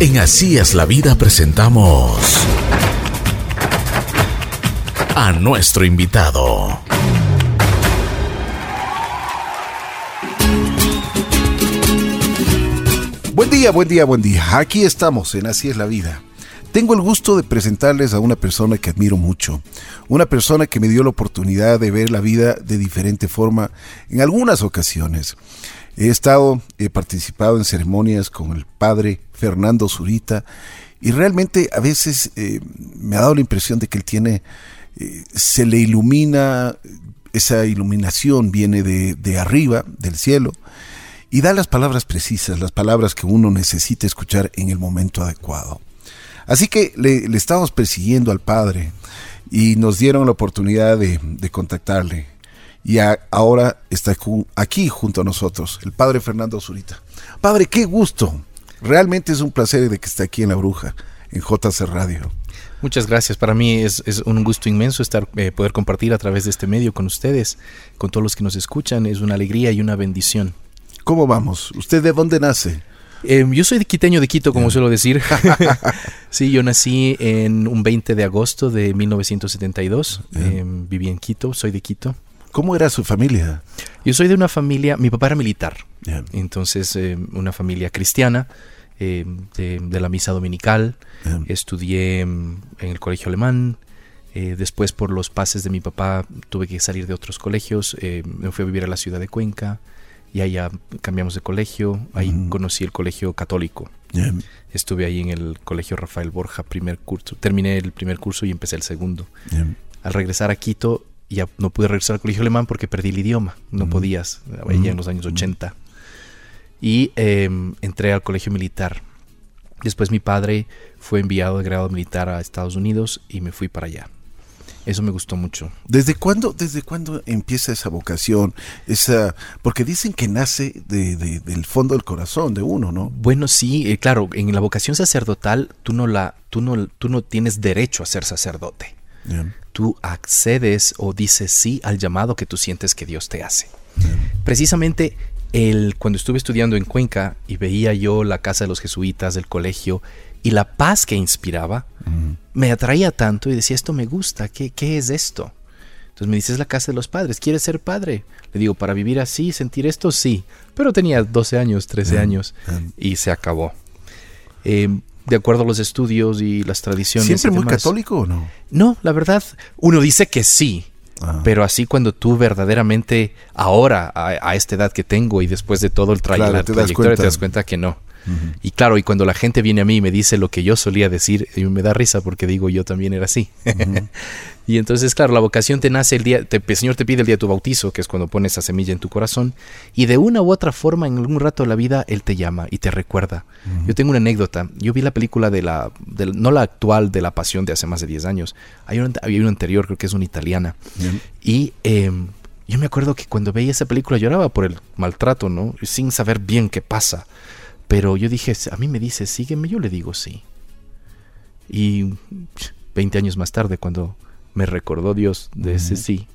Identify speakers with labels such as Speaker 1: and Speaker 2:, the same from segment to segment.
Speaker 1: En Así es la vida presentamos a nuestro invitado.
Speaker 2: Buen día, buen día, buen día. Aquí estamos en Así es la vida. Tengo el gusto de presentarles a una persona que admiro mucho, una persona que me dio la oportunidad de ver la vida de diferente forma en algunas ocasiones. He estado, he participado en ceremonias con el padre Fernando Zurita y realmente a veces eh, me ha dado la impresión de que él tiene, eh, se le ilumina, esa iluminación viene de, de arriba, del cielo, y da las palabras precisas, las palabras que uno necesita escuchar en el momento adecuado. Así que le, le estamos persiguiendo al Padre y nos dieron la oportunidad de, de contactarle. Y ahora está aquí junto a nosotros, el Padre Fernando Zurita. Padre, qué gusto. Realmente es un placer de que esté aquí en La Bruja, en JC Radio.
Speaker 3: Muchas gracias. Para mí es, es un gusto inmenso estar eh, poder compartir a través de este medio con ustedes, con todos los que nos escuchan. Es una alegría y una bendición.
Speaker 2: ¿Cómo vamos? ¿Usted de dónde nace?
Speaker 3: Eh, yo soy de quiteño de Quito, como suelo decir. sí, yo nací en un 20 de agosto de 1972. Eh, viví en Quito, soy de Quito.
Speaker 2: ¿Cómo era su familia?
Speaker 3: Yo soy de una familia, mi papá era militar, yeah. entonces eh, una familia cristiana, eh, de, de, la misa dominical. Yeah. Estudié en el colegio alemán. Eh, después, por los pases de mi papá, tuve que salir de otros colegios. me fui a vivir a la ciudad de Cuenca y allá cambiamos de colegio. Ahí mm. conocí el colegio católico.
Speaker 2: Yeah.
Speaker 3: Estuve ahí en el colegio Rafael Borja, primer curso. Terminé el primer curso y empecé el segundo. Al regresar a Quito, ya no pude regresar al colegio alemán porque perdí el idioma. No mm. podías, allá en los años 80. Y eh, entré al colegio militar. Después mi padre fue enviado de grado militar a Estados Unidos y me fui para allá. Eso me gustó mucho.
Speaker 2: ¿Desde cuándo, desde cuándo empieza esa vocación? Esa, porque dicen que nace de, de, del fondo del corazón de uno, ¿no?
Speaker 3: Bueno, sí, eh, claro, en la vocación sacerdotal tú no, la, tú, no, tú no tienes derecho a ser sacerdote.
Speaker 2: Yeah.
Speaker 3: Tú accedes o dices sí al llamado que tú sientes que Dios te hace. Yeah. Precisamente el, cuando estuve estudiando en Cuenca y veía yo la casa de los jesuitas, el colegio, y la paz que inspiraba, uh -huh. me atraía tanto y decía, esto me gusta, ¿qué, qué es esto? Entonces me dice, es la casa de los padres, ¿quieres ser padre? Le digo, para vivir así, sentir esto, sí. Pero tenía 12 años, 13
Speaker 2: Yeah.
Speaker 3: años y se acabó. Eh, de acuerdo a los estudios y las tradiciones.
Speaker 2: ¿Siempre muy católico o no?
Speaker 3: No, la verdad, uno dice que sí,
Speaker 2: Ah.
Speaker 3: pero así cuando tú verdaderamente, ahora, a, a esta edad que tengo y después de todo el tra
Speaker 2: Claro,
Speaker 3: la
Speaker 2: te das
Speaker 3: trayectoria,
Speaker 2: cuenta.
Speaker 3: te das cuenta que no. Y claro, y cuando la gente viene a mí y me dice lo que yo solía decir, y me da risa porque digo, yo también era así. y entonces, claro, la vocación te nace el día, te, el Señor te pide el día de tu bautizo, que es cuando pones esa semilla en tu corazón, y de una u otra forma, en algún rato de la vida, Él te llama y te recuerda. Yo tengo una anécdota. Yo vi la película de la, de, no la actual de La Pasión de hace más de 10 años. Hay una, hay una anterior, creo que es una italiana. Y eh, yo me acuerdo que cuando veía esa película lloraba por el maltrato, ¿no? Sin saber bien qué pasa. Pero yo dije, a mí me dice, sígueme, yo le digo sí. Y 20 años más tarde, cuando me recordó Dios de ese sí,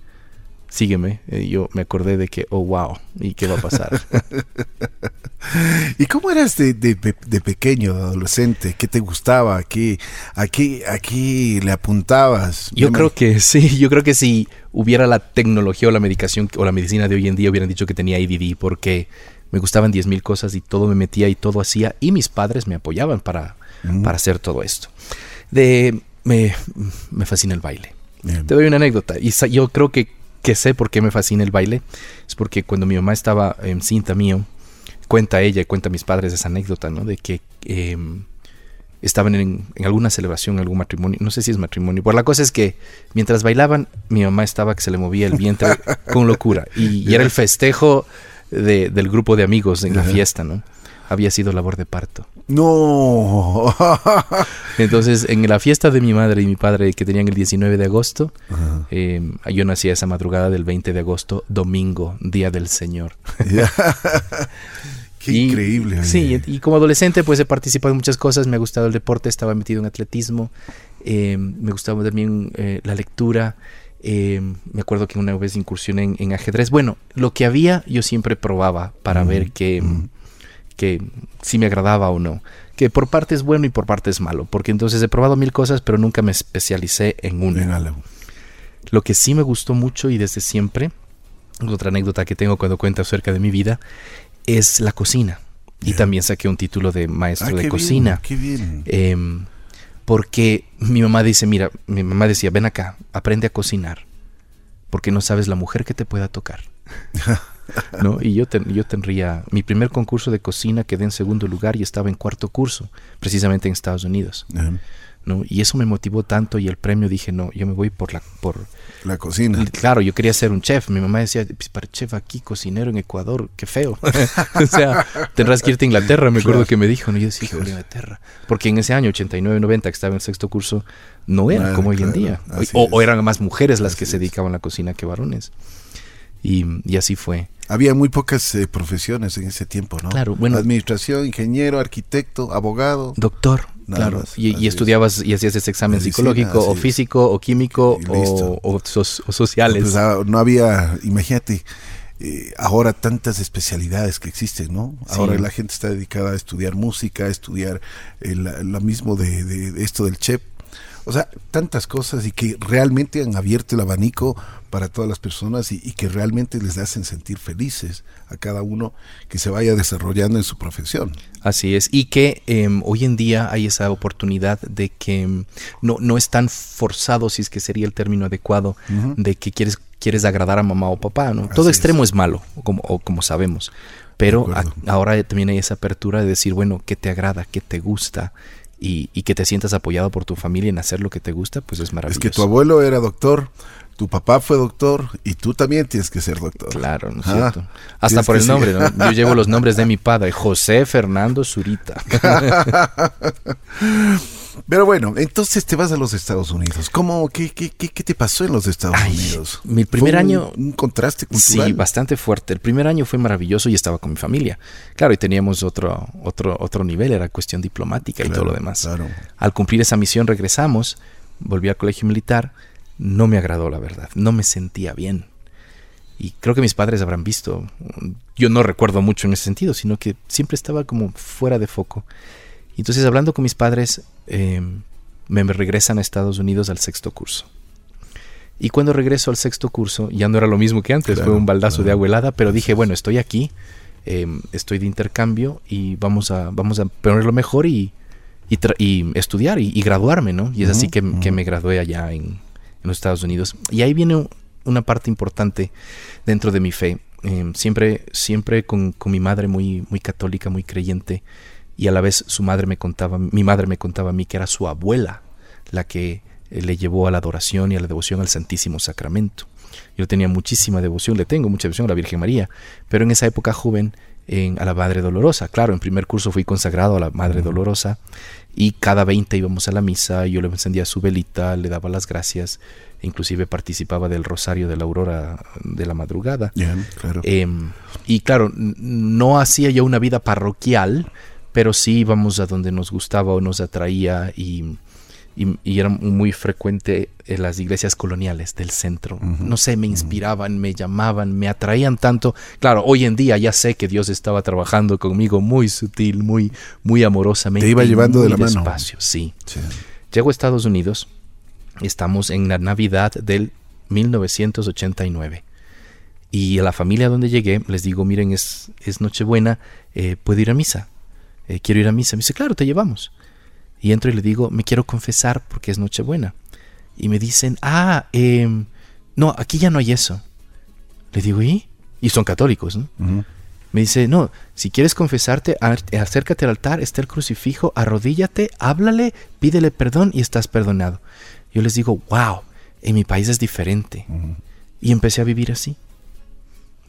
Speaker 3: sígueme, eh, yo me acordé de que, oh, wow, ¿y qué va a pasar?
Speaker 2: ¿Y cómo eras de, de, de- pequeño, de adolescente? ¿Qué te gustaba? ¿A qué, a qué, a qué le apuntabas?
Speaker 3: Yo creo que sí, yo creo que si hubiera la tecnología o la medicación o la medicina de hoy en día hubieran dicho que tenía ADD porque me gustaban 10.000 cosas y todo me metía y todo hacía y mis padres me apoyaban para,
Speaker 2: Mm.
Speaker 3: para hacer todo esto. De, me, me fascina el baile.
Speaker 2: Bien.
Speaker 3: Te doy una anécdota y yo creo que, que sé por qué me fascina el baile. Es porque cuando mi mamá estaba en cinta mío, cuenta ella y cuenta mis padres esa anécdota, ¿no? De que eh, estaban en, en, alguna celebración, en algún matrimonio, no sé si es matrimonio. Pues la cosa es que mientras bailaban, mi mamá estaba que se le movía el vientre con locura. Y, y, era el festejo de, del grupo de amigos en la fiesta, ¿no? Había sido labor de parto.
Speaker 2: No.
Speaker 3: Entonces, en la fiesta de mi madre y mi padre que tenían el 19 de agosto, uh -huh. eh, yo nací esa madrugada del 20 de agosto, domingo, día del Señor.
Speaker 2: Qué y, increíble. Oye.
Speaker 3: Sí, y como adolescente pues he participado en muchas cosas, me ha gustado el deporte, estaba metido en atletismo, eh, me gustaba también eh, la lectura, eh, me acuerdo que una vez incursioné en, en, ajedrez. Bueno, lo que había yo siempre probaba para mm, ver que, mm. Que si me agradaba o no. que por parte es bueno y por parte es malo, porque entonces he probado mil cosas, pero nunca me especialicé en
Speaker 2: En
Speaker 3: una.
Speaker 2: algo.
Speaker 3: Lo que sí me gustó mucho y desde siempre, otra anécdota que tengo cuando cuento acerca de mi vida, es la cocina. Y también saqué un título de maestro
Speaker 2: Ah,
Speaker 3: de
Speaker 2: qué
Speaker 3: cocina.
Speaker 2: Bien, qué bien.
Speaker 3: Em, porque mi mamá dice, mira, mi mamá decía, ven acá, aprende a cocinar, porque no sabes la mujer que te pueda tocar. ¿No? Y yo, ten- yo tendría, mi primer concurso de cocina quedé en segundo lugar y estaba en cuarto curso, precisamente en Estados Unidos. ¿no? Y eso me motivó tanto y el premio dije, no, yo me voy por la... Por,
Speaker 2: La cocina.
Speaker 3: Claro, yo quería ser un chef. Mi mamá decía, "Pues, para chef aquí, cocinero en Ecuador, qué feo. o sea, tendrás que irte a Inglaterra, me acuerdo
Speaker 2: Claro.
Speaker 3: que me dijo. ¿no? Y yo decía, "Híjole, Inglaterra. Porque en ese año, 89-90, que estaba en sexto curso, no era
Speaker 2: Ah,
Speaker 3: como hoy en
Speaker 2: claro,
Speaker 3: día. O, eran más mujeres las que se dedicaban a la cocina que varones. Y, y así fue.
Speaker 2: Había muy pocas eh, profesiones en ese tiempo, ¿no?
Speaker 3: Claro, bueno.
Speaker 2: Administración, ingeniero, arquitecto, abogado.
Speaker 3: Doctor,
Speaker 2: Nada
Speaker 3: claro.
Speaker 2: más,
Speaker 3: y,
Speaker 2: es.
Speaker 3: estudiabas y hacías ese examen
Speaker 2: Medicina,
Speaker 3: psicológico, o
Speaker 2: es.
Speaker 3: físico, o químico, o, o so- o sociales.
Speaker 2: Pues, ah, no había, imagínate, eh, ahora tantas especialidades que existen, ¿no?
Speaker 3: Sí.
Speaker 2: Ahora la gente está dedicada a estudiar música, a estudiar eh, la- lo mismo de, de- de esto del chef. O sea, tantas cosas y que realmente han abierto el abanico para todas las personas y, y que realmente les hacen sentir felices a cada uno que se vaya desarrollando en su profesión.
Speaker 3: Así es, y que em, hoy en día hay esa oportunidad de que em, no, no es tan forzado, si es que sería el término adecuado, de que quieres, quieres agradar a mamá o papá, ¿no? Todo extremo
Speaker 2: es.
Speaker 3: es, malo, como, o como sabemos, pero a- ahora también hay esa apertura de decir, bueno, ¿qué te agrada? ¿Qué te gusta? Y, y que te sientas apoyado por tu familia en hacer lo que te gusta, pues es maravilloso.
Speaker 2: Es que tu abuelo era doctor, tu papá fue doctor y tú también tienes que ser doctor.
Speaker 3: Claro, ¿no es
Speaker 2: Ah,
Speaker 3: cierto? Hasta por el nombre, ¿no? Yo llevo los nombres de mi padre, José Fernando Zurita.
Speaker 2: Pero bueno, entonces te vas a los Estados Unidos. ¿Cómo, qué, qué, qué, qué te pasó en los Estados
Speaker 3: Ay,
Speaker 2: Unidos?
Speaker 3: mi primer
Speaker 2: ¿Fue un-
Speaker 3: año-
Speaker 2: Un, contraste cultural.
Speaker 3: Sí, bastante fuerte. El primer año fue maravilloso y estaba con mi familia. Claro, y teníamos otro, otro, otro nivel, era cuestión diplomática y
Speaker 2: Claro,
Speaker 3: todo lo demás.
Speaker 2: claro.
Speaker 3: Al cumplir esa misión regresamos, volví al colegio militar, no me agradó la verdad, no me sentía bien. Y creo que mis padres habrán visto, yo no recuerdo mucho en ese sentido, sino que siempre estaba como fuera de foco. Y entonces hablando con mis padres, eh, me regresan a Estados Unidos al sexto curso. Y cuando regreso al sexto curso, ya no era lo mismo que antes,
Speaker 2: Claro,
Speaker 3: fue un baldazo de agua helada, pero dije, bueno, estoy aquí, eh, estoy de intercambio y vamos a, vamos a ponerlo mejor y, y, estudiar y, y graduarme, ¿no? Y es así que, me gradué allá en, en los Estados Unidos. Y ahí viene un- una parte importante dentro de mi fe. Eh, siempre siempre con, con mi madre muy, muy católica, muy creyente, y a la vez su madre me contaba, mi madre me contaba a mí que era su abuela la que eh, le llevó a la adoración y a la devoción al Santísimo Sacramento. Yo tenía muchísima devoción, le tengo mucha devoción a la Virgen María, pero en esa época joven en, a la Madre Dolorosa. Claro, en primer curso fui consagrado a la Madre Dolorosa y cada 20 íbamos a la misa, yo le encendía su velita, le daba las gracias, inclusive participaba del rosario de la aurora de la madrugada.
Speaker 2: Ya, claro.
Speaker 3: Em, y claro, no hacía yo una vida parroquial, pero sí íbamos a donde nos gustaba o nos atraía y, y- y era muy frecuente en las iglesias coloniales del centro. No sé, me inspiraban, me llamaban, me atraían tanto. Claro, hoy en día ya sé que Dios estaba trabajando conmigo muy sutil, muy, muy amorosamente.
Speaker 2: Te iba llevando de la mano.
Speaker 3: despacio, sí.
Speaker 2: Sí.
Speaker 3: Llego a Estados Unidos, estamos en la Navidad del 1989. Y a la familia donde llegué les digo, miren, es, es Nochebuena, eh, ¿puedo ir a misa? Eh, quiero ir a misa. Me dice, claro, te llevamos. Y entro y le digo, me quiero confesar porque es Nochebuena. Y me dicen, ah, em, no, aquí ya no hay eso. Le digo, ¿y? Y son católicos, ¿no? Me dice, no, si quieres confesarte, ar- acércate al altar, está el crucifijo, arrodíllate, háblale, pídele perdón y estás perdonado. Yo les digo, wow, en mi país es diferente. Y empecé a vivir así.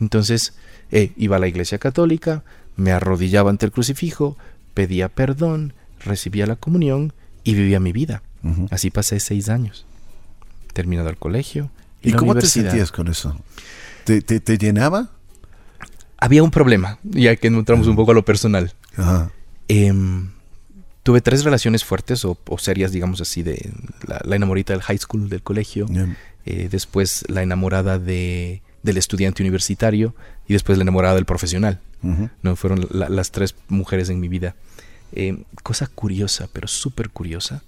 Speaker 3: Entonces, eh, iba a la iglesia católica, me arrodillaba ante el crucifijo, pedía perdón, recibía la comunión y vivía mi vida. Así pasé seis años. Terminado el colegio.
Speaker 2: ¿Y
Speaker 3: la
Speaker 2: cómo te sentías con eso? ¿Te, te, te llenaba?
Speaker 3: Había un problema, ya que entramos un poco a lo personal. Em, tuve tres relaciones fuertes o, o serias, digamos así, de la, la enamorita del high school, del colegio, eh, después la enamorada de, del estudiante universitario y después la enamorada del profesional. ¿no? Fueron la- las tres mujeres en mi vida. Eh, cosa curiosa, pero súper curiosa,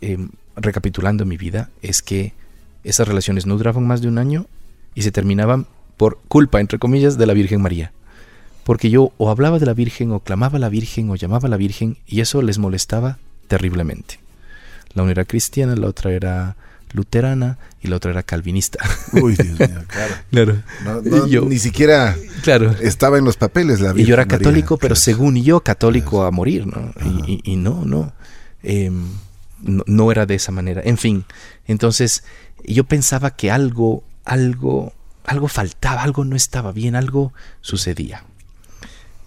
Speaker 3: eh, recapitulando mi vida, es que esas relaciones no duraban más de un año y se terminaban por culpa, entre comillas, de la Virgen María. Porque yo o hablaba de la Virgen, o clamaba a la Virgen, o llamaba a la Virgen, y eso les molestaba terriblemente. La una era cristiana, la otra era luterana y la otra era calvinista.
Speaker 2: Uy, Dios mío, claro.
Speaker 3: claro.
Speaker 2: No, no,
Speaker 3: Yo-
Speaker 2: ni siquiera
Speaker 3: Claro.
Speaker 2: estaba en los papeles la
Speaker 3: Y yo era
Speaker 2: María.
Speaker 3: católico, pero
Speaker 2: Claro.
Speaker 3: según yo, católico a morir, ¿no? Y, y- y no, no. Em, no. no era de esa manera. En fin, entonces yo pensaba que algo, algo, algo faltaba, algo no estaba bien, algo sucedía.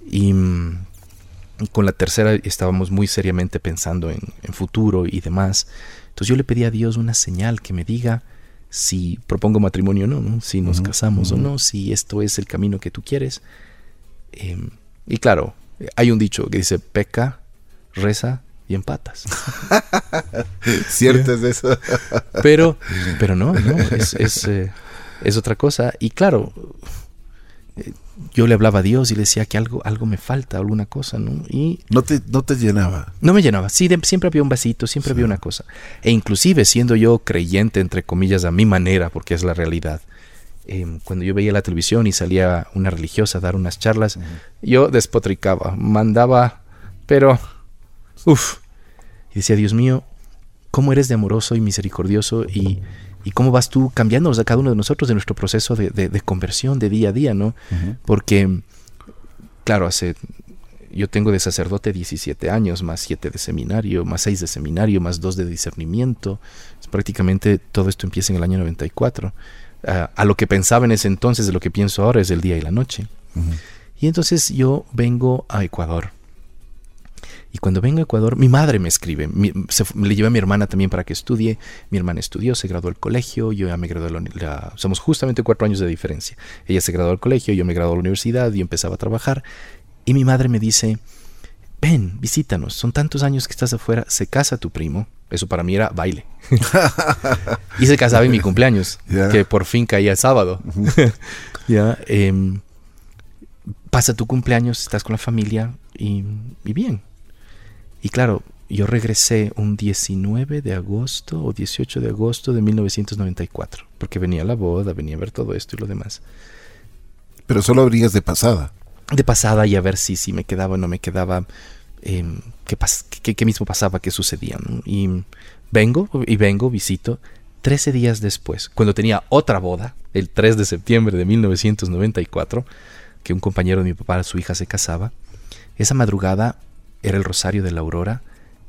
Speaker 3: Y mm, con la tercera estábamos muy seriamente pensando en, en futuro y demás. Entonces yo le pedí a Dios una señal que me diga si propongo matrimonio o no, ¿no? si nos casamos o no, si esto es el camino que tú quieres. Em, y claro, hay un dicho que dice peca, reza y empatas.
Speaker 2: Cierto es eso.
Speaker 3: Pero, pero no, no, es, es, eh, es otra cosa. Y claro, eh, yo le hablaba a Dios y le decía que algo, algo me falta, alguna cosa, ¿no? Y
Speaker 2: No te, no te llenaba.
Speaker 3: no me llenaba. Sí, de- siempre había un vasito, siempre había una cosa. E inclusive siendo yo creyente, entre comillas, a mi manera, porque es la realidad. em, cuando yo veía la televisión y salía una religiosa a dar unas charlas, yo despotricaba, mandaba, pero, uff, y decía, Dios mío, ¿cómo eres de amoroso y misericordioso y, y cómo vas tú cambiándonos a cada uno de nosotros de nuestro proceso de, de- de conversión de día a día, ¿no? Porque, claro, hace yo tengo de sacerdote 17 años, más 7 de seminario, más 6 de seminario, más 2 de discernimiento. Prácticamente todo esto empieza en el año 94. Ah, a lo que pensaba en ese entonces, de lo que pienso ahora, es el día y la noche. Y entonces yo vengo a Ecuador. Y cuando vengo a Ecuador, mi madre me escribe. Mi- se le llevé a mi hermana también para que estudie. Mi hermana estudió, se graduó del colegio. Yo ya me gradué la, la- Somos justamente cuatro años de diferencia. Ella se graduó del colegio, yo me gradué de la universidad, yo empezaba a trabajar. Y mi madre me dice, ven, visítanos. Son tantos años que estás afuera. Se casa tu primo. Eso para mí era baile. y se casaba en mi cumpleaños, que por fin caía el sábado. ya, em, pasa tu cumpleaños, estás con la familia y, y bien. Y claro, yo regresé un 19 de agosto o 18 de agosto de 1994, porque venía la boda, venía a ver todo esto y lo demás.
Speaker 2: Pero solo abrías de pasada.
Speaker 3: De pasada y a ver si, si me quedaba o no me quedaba, em, qué, pas- qué- qué mismo pasaba, qué sucedía. ¿no? Y vengo, y vengo, visito. 13 días después, cuando tenía otra boda, el 3 de septiembre de 1994, que un compañero de mi papá, su hija se casaba, esa madrugada era el Rosario de la Aurora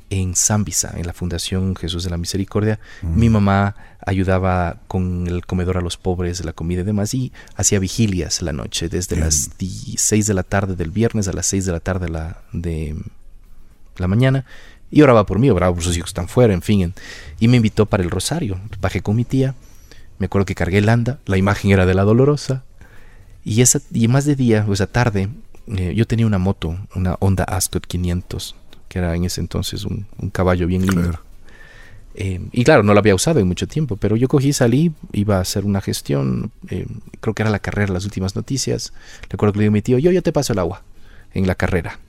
Speaker 3: en Zambisa, en la Fundación Jesús de la Misericordia. Mi mamá ayudaba con el comedor a los pobres, la comida y demás, y hacía vigilias la noche, desde las 6 de la tarde del viernes a las 6 de la tarde la, de la mañana. Y oraba por mí, oraba por sus hijos que están fuera, en fin. y me invitó para el Rosario. Bajé con mi tía. Me acuerdo que cargué el anda. La imagen era de la dolorosa. Y, esa, y más de día, o esa tarde, eh, yo tenía una moto, una Honda Ascot 500, que era en ese entonces un, un caballo bien lindo.
Speaker 2: Claro.
Speaker 3: Eh, y claro, no la había usado en mucho tiempo, pero yo cogí, salí, iba a hacer una gestión, eh, creo que era la carrera, las últimas noticias. Recuerdo que le digo a mi tío, yo, yo te paso el agua en la carrera.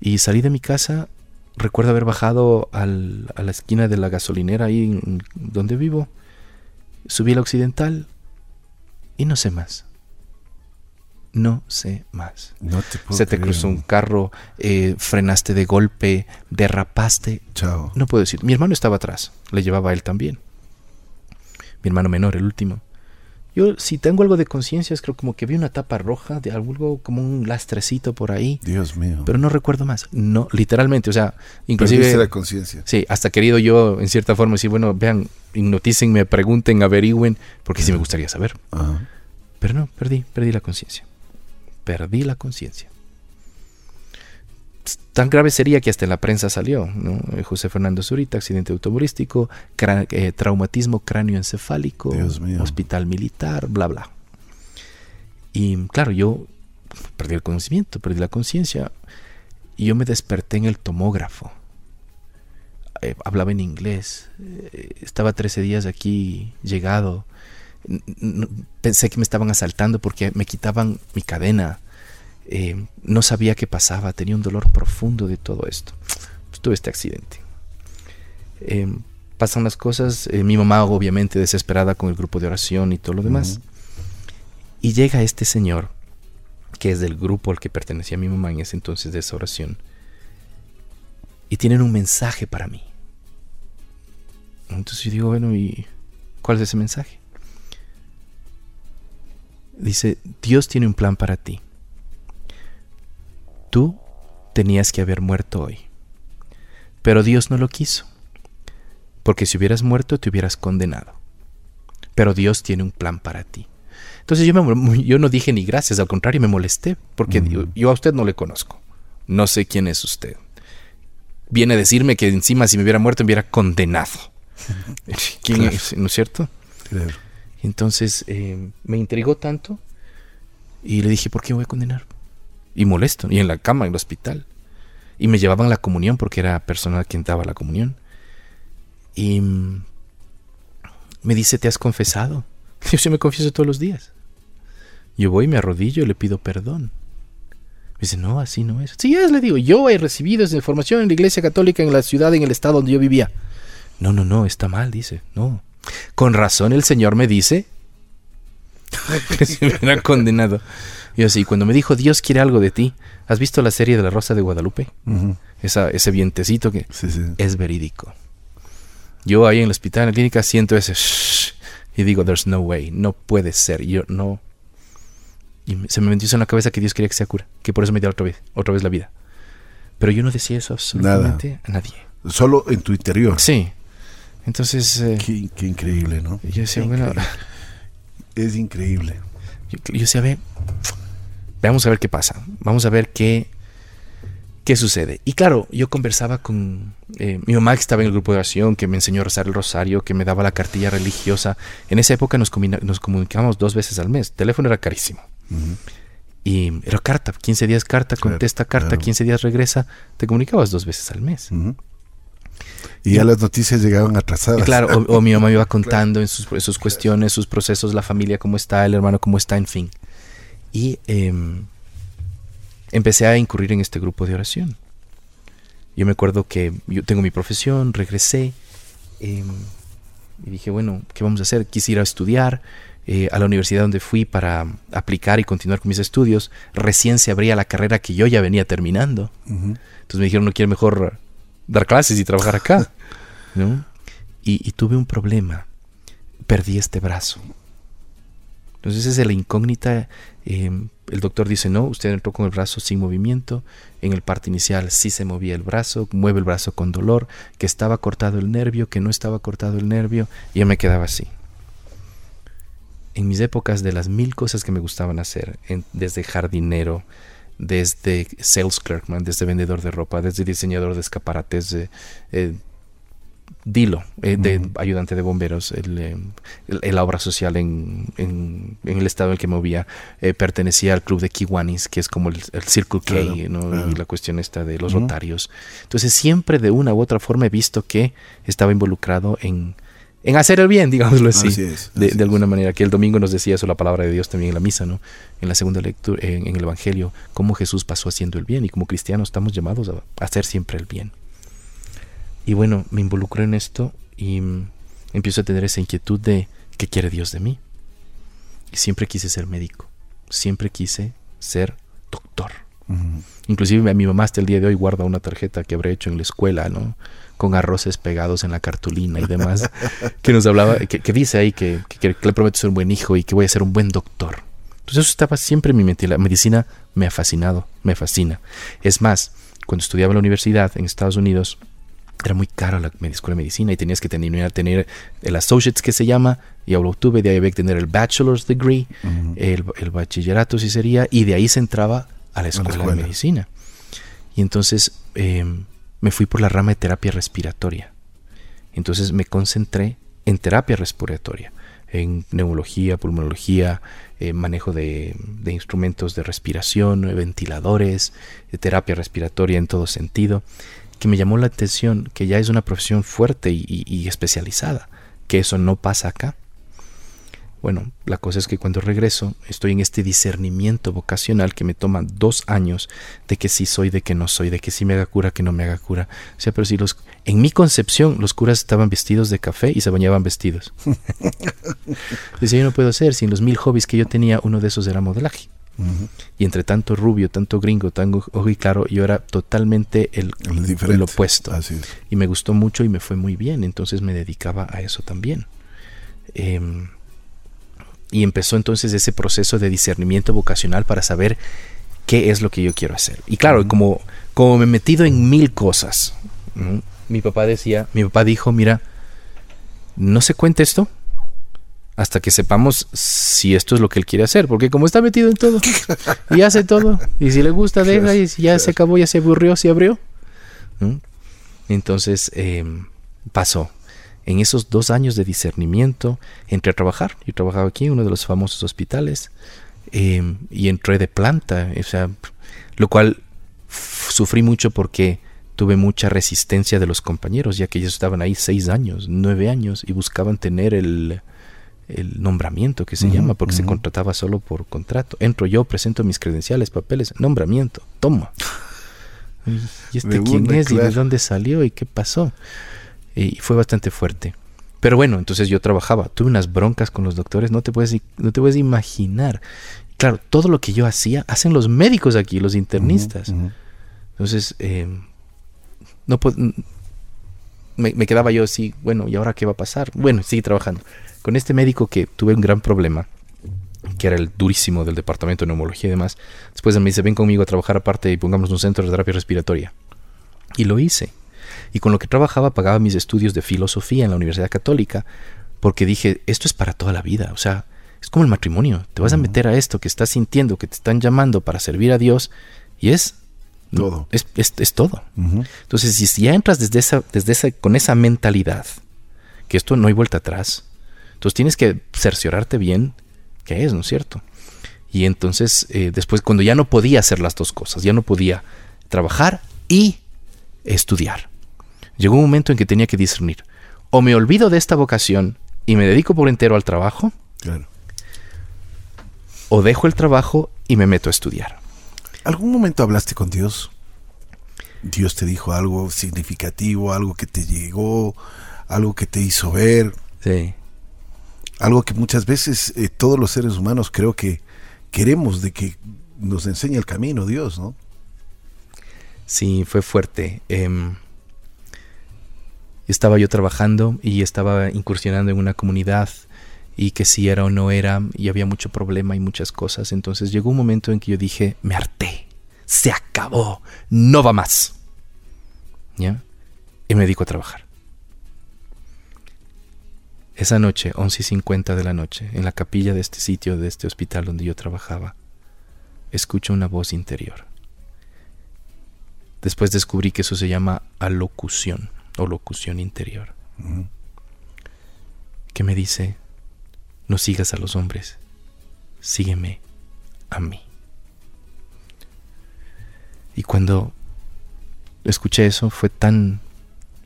Speaker 3: Y salí de mi casa, recuerdo haber bajado al- a la esquina de la gasolinera ahí en- donde vivo, subí a la occidental y no sé más. No sé más.
Speaker 2: No te puedo
Speaker 3: Se te
Speaker 2: creer.
Speaker 3: cruzó un carro, eh, frenaste de golpe, derrapaste,
Speaker 2: Chao.
Speaker 3: no puedo decir. Mi hermano estaba atrás. Le llevaba a él también. Mi hermano menor, el último. Yo, si tengo algo de conciencia, es creo como que vi una tapa roja de algo como un lastrecito por ahí.
Speaker 2: Dios mío.
Speaker 3: Pero no recuerdo más. No, literalmente. O sea,
Speaker 2: Perdiste
Speaker 3: inclusive.
Speaker 2: la conciencia.
Speaker 3: Sí, hasta querido yo, en cierta forma, decir, bueno, vean, notícenme, pregunten, averigüen, porque sí me gustaría saber.
Speaker 2: Ajá.
Speaker 3: Pero no, perdí, perdí la conciencia. Perdí la conciencia. Tan grave sería que hasta en la prensa salió, ¿no? José Fernando Zurita, accidente automovilístico, eh, traumatismo cráneoencefálico, hospital militar, bla, bla. Y claro, yo perdí el conocimiento, perdí la conciencia. Y yo me desperté en el tomógrafo. Eh, hablaba en inglés. eh, estaba 13 días aquí llegado. Pensé que me estaban asaltando porque me quitaban mi cadena. eh, no sabía qué pasaba, tenía un dolor profundo de todo esto. Pues, tuve este accidente. Eh, pasan las cosas, eh, mi mamá obviamente desesperada con el grupo de oración y todo lo demás. Y llega este señor, que es del grupo al que pertenecía mi mamá en ese entonces de esa oración, y tienen un mensaje para mí. Entonces yo digo, bueno, ¿y cuál es ese mensaje? Dice, Dios tiene un plan para ti. Tú tenías que haber muerto hoy. Pero Dios no lo quiso. Porque si hubieras muerto te hubieras condenado. Pero Dios tiene un plan para ti. Entonces yo, me, yo no dije ni gracias, al contrario me molesté, porque yo, a usted no le conozco. No sé quién es usted. Viene a decirme que encima si me hubiera muerto me hubiera condenado. ¿Quién es? ¿No es cierto? Claro. Entonces eh, me intrigó tanto y le dije, ¿por qué voy a condenar? Y molesto, y en la cama, en el hospital. Y me llevaban la comunión porque era persona quien daba la comunión. Y mm, me dice, ¿te has confesado? Yo sí me confieso todos los días. Yo voy, me arrodillo y le pido perdón. Me dice, no, así no es. Sí es, le digo, yo he recibido esa información en la iglesia católica en la ciudad, en el estado donde yo vivía. No, no, no, está mal, dice. No. Con razón el Señor me dice que se hubiera condenado. Y así, cuando me dijo, Dios quiere algo de ti, ¿has visto la serie de la Rosa de Guadalupe? Esa, ese vientecito que es verídico. Yo ahí en el hospital, en la clínica, siento ese y digo, there's no way, no puede ser. yo no. Y se me metió en la cabeza que Dios quería que sea cura, que por eso me dio otra vez, otra vez la vida. Pero yo no decía eso absolutamente a nadie.
Speaker 2: Solo en tu interior.
Speaker 3: Sí. Entonces.
Speaker 2: Eh, qué, increíble, ¿no?
Speaker 3: Yo decía, bueno.
Speaker 2: Es increíble.
Speaker 3: Yo, yo decía, ve, veamos a ver qué pasa. Vamos a ver qué ¿Qué sucede? Y claro, yo conversaba con eh, mi mamá que estaba en el grupo de oración, que me enseñó a rezar el rosario, que me daba la cartilla religiosa. En esa época nos, nos comunicábamos dos veces al mes. El teléfono era carísimo. Y era carta, 15 días carta, contesta carta, 15 días regresa. Te comunicabas dos veces al mes.
Speaker 2: Y ya las noticias llegaban atrasadas.
Speaker 3: claro, o, mi mamá me iba contando en sus, sus, cuestiones, sus procesos, la familia cómo está, el hermano cómo está, en fin. Y em, empecé a incurrir en este grupo de oración. Yo me acuerdo que yo tengo mi profesión, regresé em, y dije, bueno, ¿qué vamos a hacer? Quise ir a estudiar eh, a la universidad donde fui para aplicar y continuar con mis estudios. Recién se abría la carrera que yo ya venía terminando. Entonces me dijeron, no quiero mejor dar clases y trabajar acá. y, y tuve un problema. Perdí este brazo. Entonces esa es la incógnita. Em, el doctor dice, no, usted entró con el brazo sin movimiento. En el parte inicial sí se movía el brazo, mueve el brazo con dolor, que estaba cortado el nervio, que no estaba cortado el nervio. Y yo me quedaba así. En mis épocas de las mil cosas que me gustaban hacer, desde jardinero, desde sales clerkman, desde vendedor de ropa, desde diseñador de escaparates, de, eh, Dilo, eh, de ayudante de bomberos, el, eh, la obra social en, en, el estado en el que me movía, eh, pertenecía al club de Kiwanis, que es como el, Circle K, ¿no? y la cuestión esta de los rotarios. Entonces siempre de una u otra forma he visto que estaba involucrado en, en hacer el bien, digámoslo así, de, alguna manera, que el domingo nos decía eso la palabra de Dios también en la misa, ¿no? En la segunda lectura, en, el Evangelio, cómo Jesús pasó haciendo el bien y como cristianos estamos llamados a hacer siempre el bien. Y bueno, me involucro en esto y mm, empiezo a tener esa inquietud de qué quiere Dios de mí. Y siempre quise ser médico, siempre quise ser doctor. Inclusive a mi mamá hasta el día de hoy guarda una tarjeta que habré hecho en la escuela, ¿no? Con arroces pegados en la cartulina y demás, que nos hablaba, que, dice ahí que, que, le prometo ser un buen hijo y que voy a ser un buen doctor. Entonces eso estaba siempre en mi mente. La medicina me ha fascinado, me fascina. Es más, cuando estudiaba en la universidad en Estados Unidos, era muy caro la escuela de medicina y tenías que tener, tener el associates que se llama, y lo obtuve, de ahí había que tener el bachelor's degree, el, bachillerato si sería, y de ahí se entraba a la escuela, de medicina. Y entonces em, me fui por la rama de terapia respiratoria. Entonces me concentré en terapia respiratoria, en neumología, pulmonología, eh, manejo de, de, instrumentos de respiración, ventiladores, de terapia respiratoria en todo sentido que me llamó la atención, que ya es una profesión fuerte y, especializada, que eso no pasa acá. Bueno, la cosa es que cuando regreso estoy en este discernimiento vocacional que me toma dos años de que sí soy, de que no soy, de que sí me haga cura, que no me haga cura. O sea, pero si los, en mi concepción los curas estaban vestidos de café y se bañaban vestidos. Decía, yo no puedo ser, sin los mil hobbies que yo tenía, uno de esos era modelaje. Y entre tanto rubio, tanto gringo, tanto ojo y claro, yo era totalmente el, el, opuesto. Y me gustó mucho y me fue muy bien, entonces me dedicaba a eso también. Em, y empezó entonces ese proceso de discernimiento vocacional para saber qué es lo que yo quiero hacer. Y claro, como, como me he metido en mil cosas, mi papá decía, mi papá dijo, mira, no se cuente esto hasta que sepamos si esto es lo que él quiere hacer, porque como está metido en todo y hace todo, y si le gusta, deja, y si ya se acabó, ya se aburrió, se abrió. Entonces em, pasó en esos dos años de discernimiento, entré a trabajar. Yo trabajaba aquí en uno de los famosos hospitales em, y entré de planta, o sea, lo cual sufrí mucho porque tuve mucha resistencia de los compañeros, ya que ellos estaban ahí seis años, nueve años y buscaban tener el, el nombramiento que se llama, porque se contrataba solo por contrato. Entro yo, presento mis credenciales, papeles, nombramiento, toma. ¿Y este quién es? ¿Y de dónde salió? ¿Y qué pasó? Y fue bastante fuerte. Pero bueno, entonces yo trabajaba, tuve unas broncas con los doctores, no te puedes, no te puedes imaginar. Claro, todo lo que yo hacía, hacen los médicos aquí, los internistas. Entonces, eh, no me, me, quedaba yo así, bueno, ¿y ahora qué va a pasar? Bueno, sigue trabajando. Con este médico que tuve un gran problema, que era el durísimo del departamento de neumología y demás, después me dice, ven conmigo a trabajar aparte y pongamos un centro de terapia respiratoria. Y lo hice y con lo que trabajaba pagaba mis estudios de filosofía en la Universidad Católica, porque dije, esto es para toda la vida, o sea, es como el matrimonio, te vas a meter a esto que estás sintiendo, que te están llamando para servir a Dios, y es
Speaker 2: todo.
Speaker 3: Es, es, todo. Entonces, si ya entras desde esa, desde esa, con esa mentalidad, que esto no hay vuelta atrás, entonces tienes que cerciorarte bien qué es, ¿no es cierto? Y entonces, eh, después, cuando ya no podía hacer las dos cosas, ya no podía trabajar y estudiar llegó un momento en que tenía que discernir. O me olvido de esta vocación y me dedico por entero al trabajo. O dejo el trabajo y me meto a estudiar.
Speaker 2: ¿Algún momento hablaste con Dios? Dios te dijo algo significativo, algo que te llegó, algo que te hizo ver.
Speaker 3: Sí.
Speaker 2: Algo que muchas veces eh, todos los seres humanos creo que queremos de que nos enseñe el camino Dios, ¿no?
Speaker 3: Sí, fue fuerte. Em, estaba yo trabajando y estaba incursionando en una comunidad y que si era o no era y había mucho problema y muchas cosas. Entonces llegó un momento en que yo dije, me harté, se acabó, no va más. ¿Ya? Y me dedico a trabajar. Esa noche, once y cincuenta de la noche, en la capilla de este sitio, de este hospital donde yo trabajaba, escucho una voz interior. Después descubrí que eso se llama alocución o locución interior, que me dice, no sigas a los hombres, sígueme a mí. Y cuando escuché eso fue tan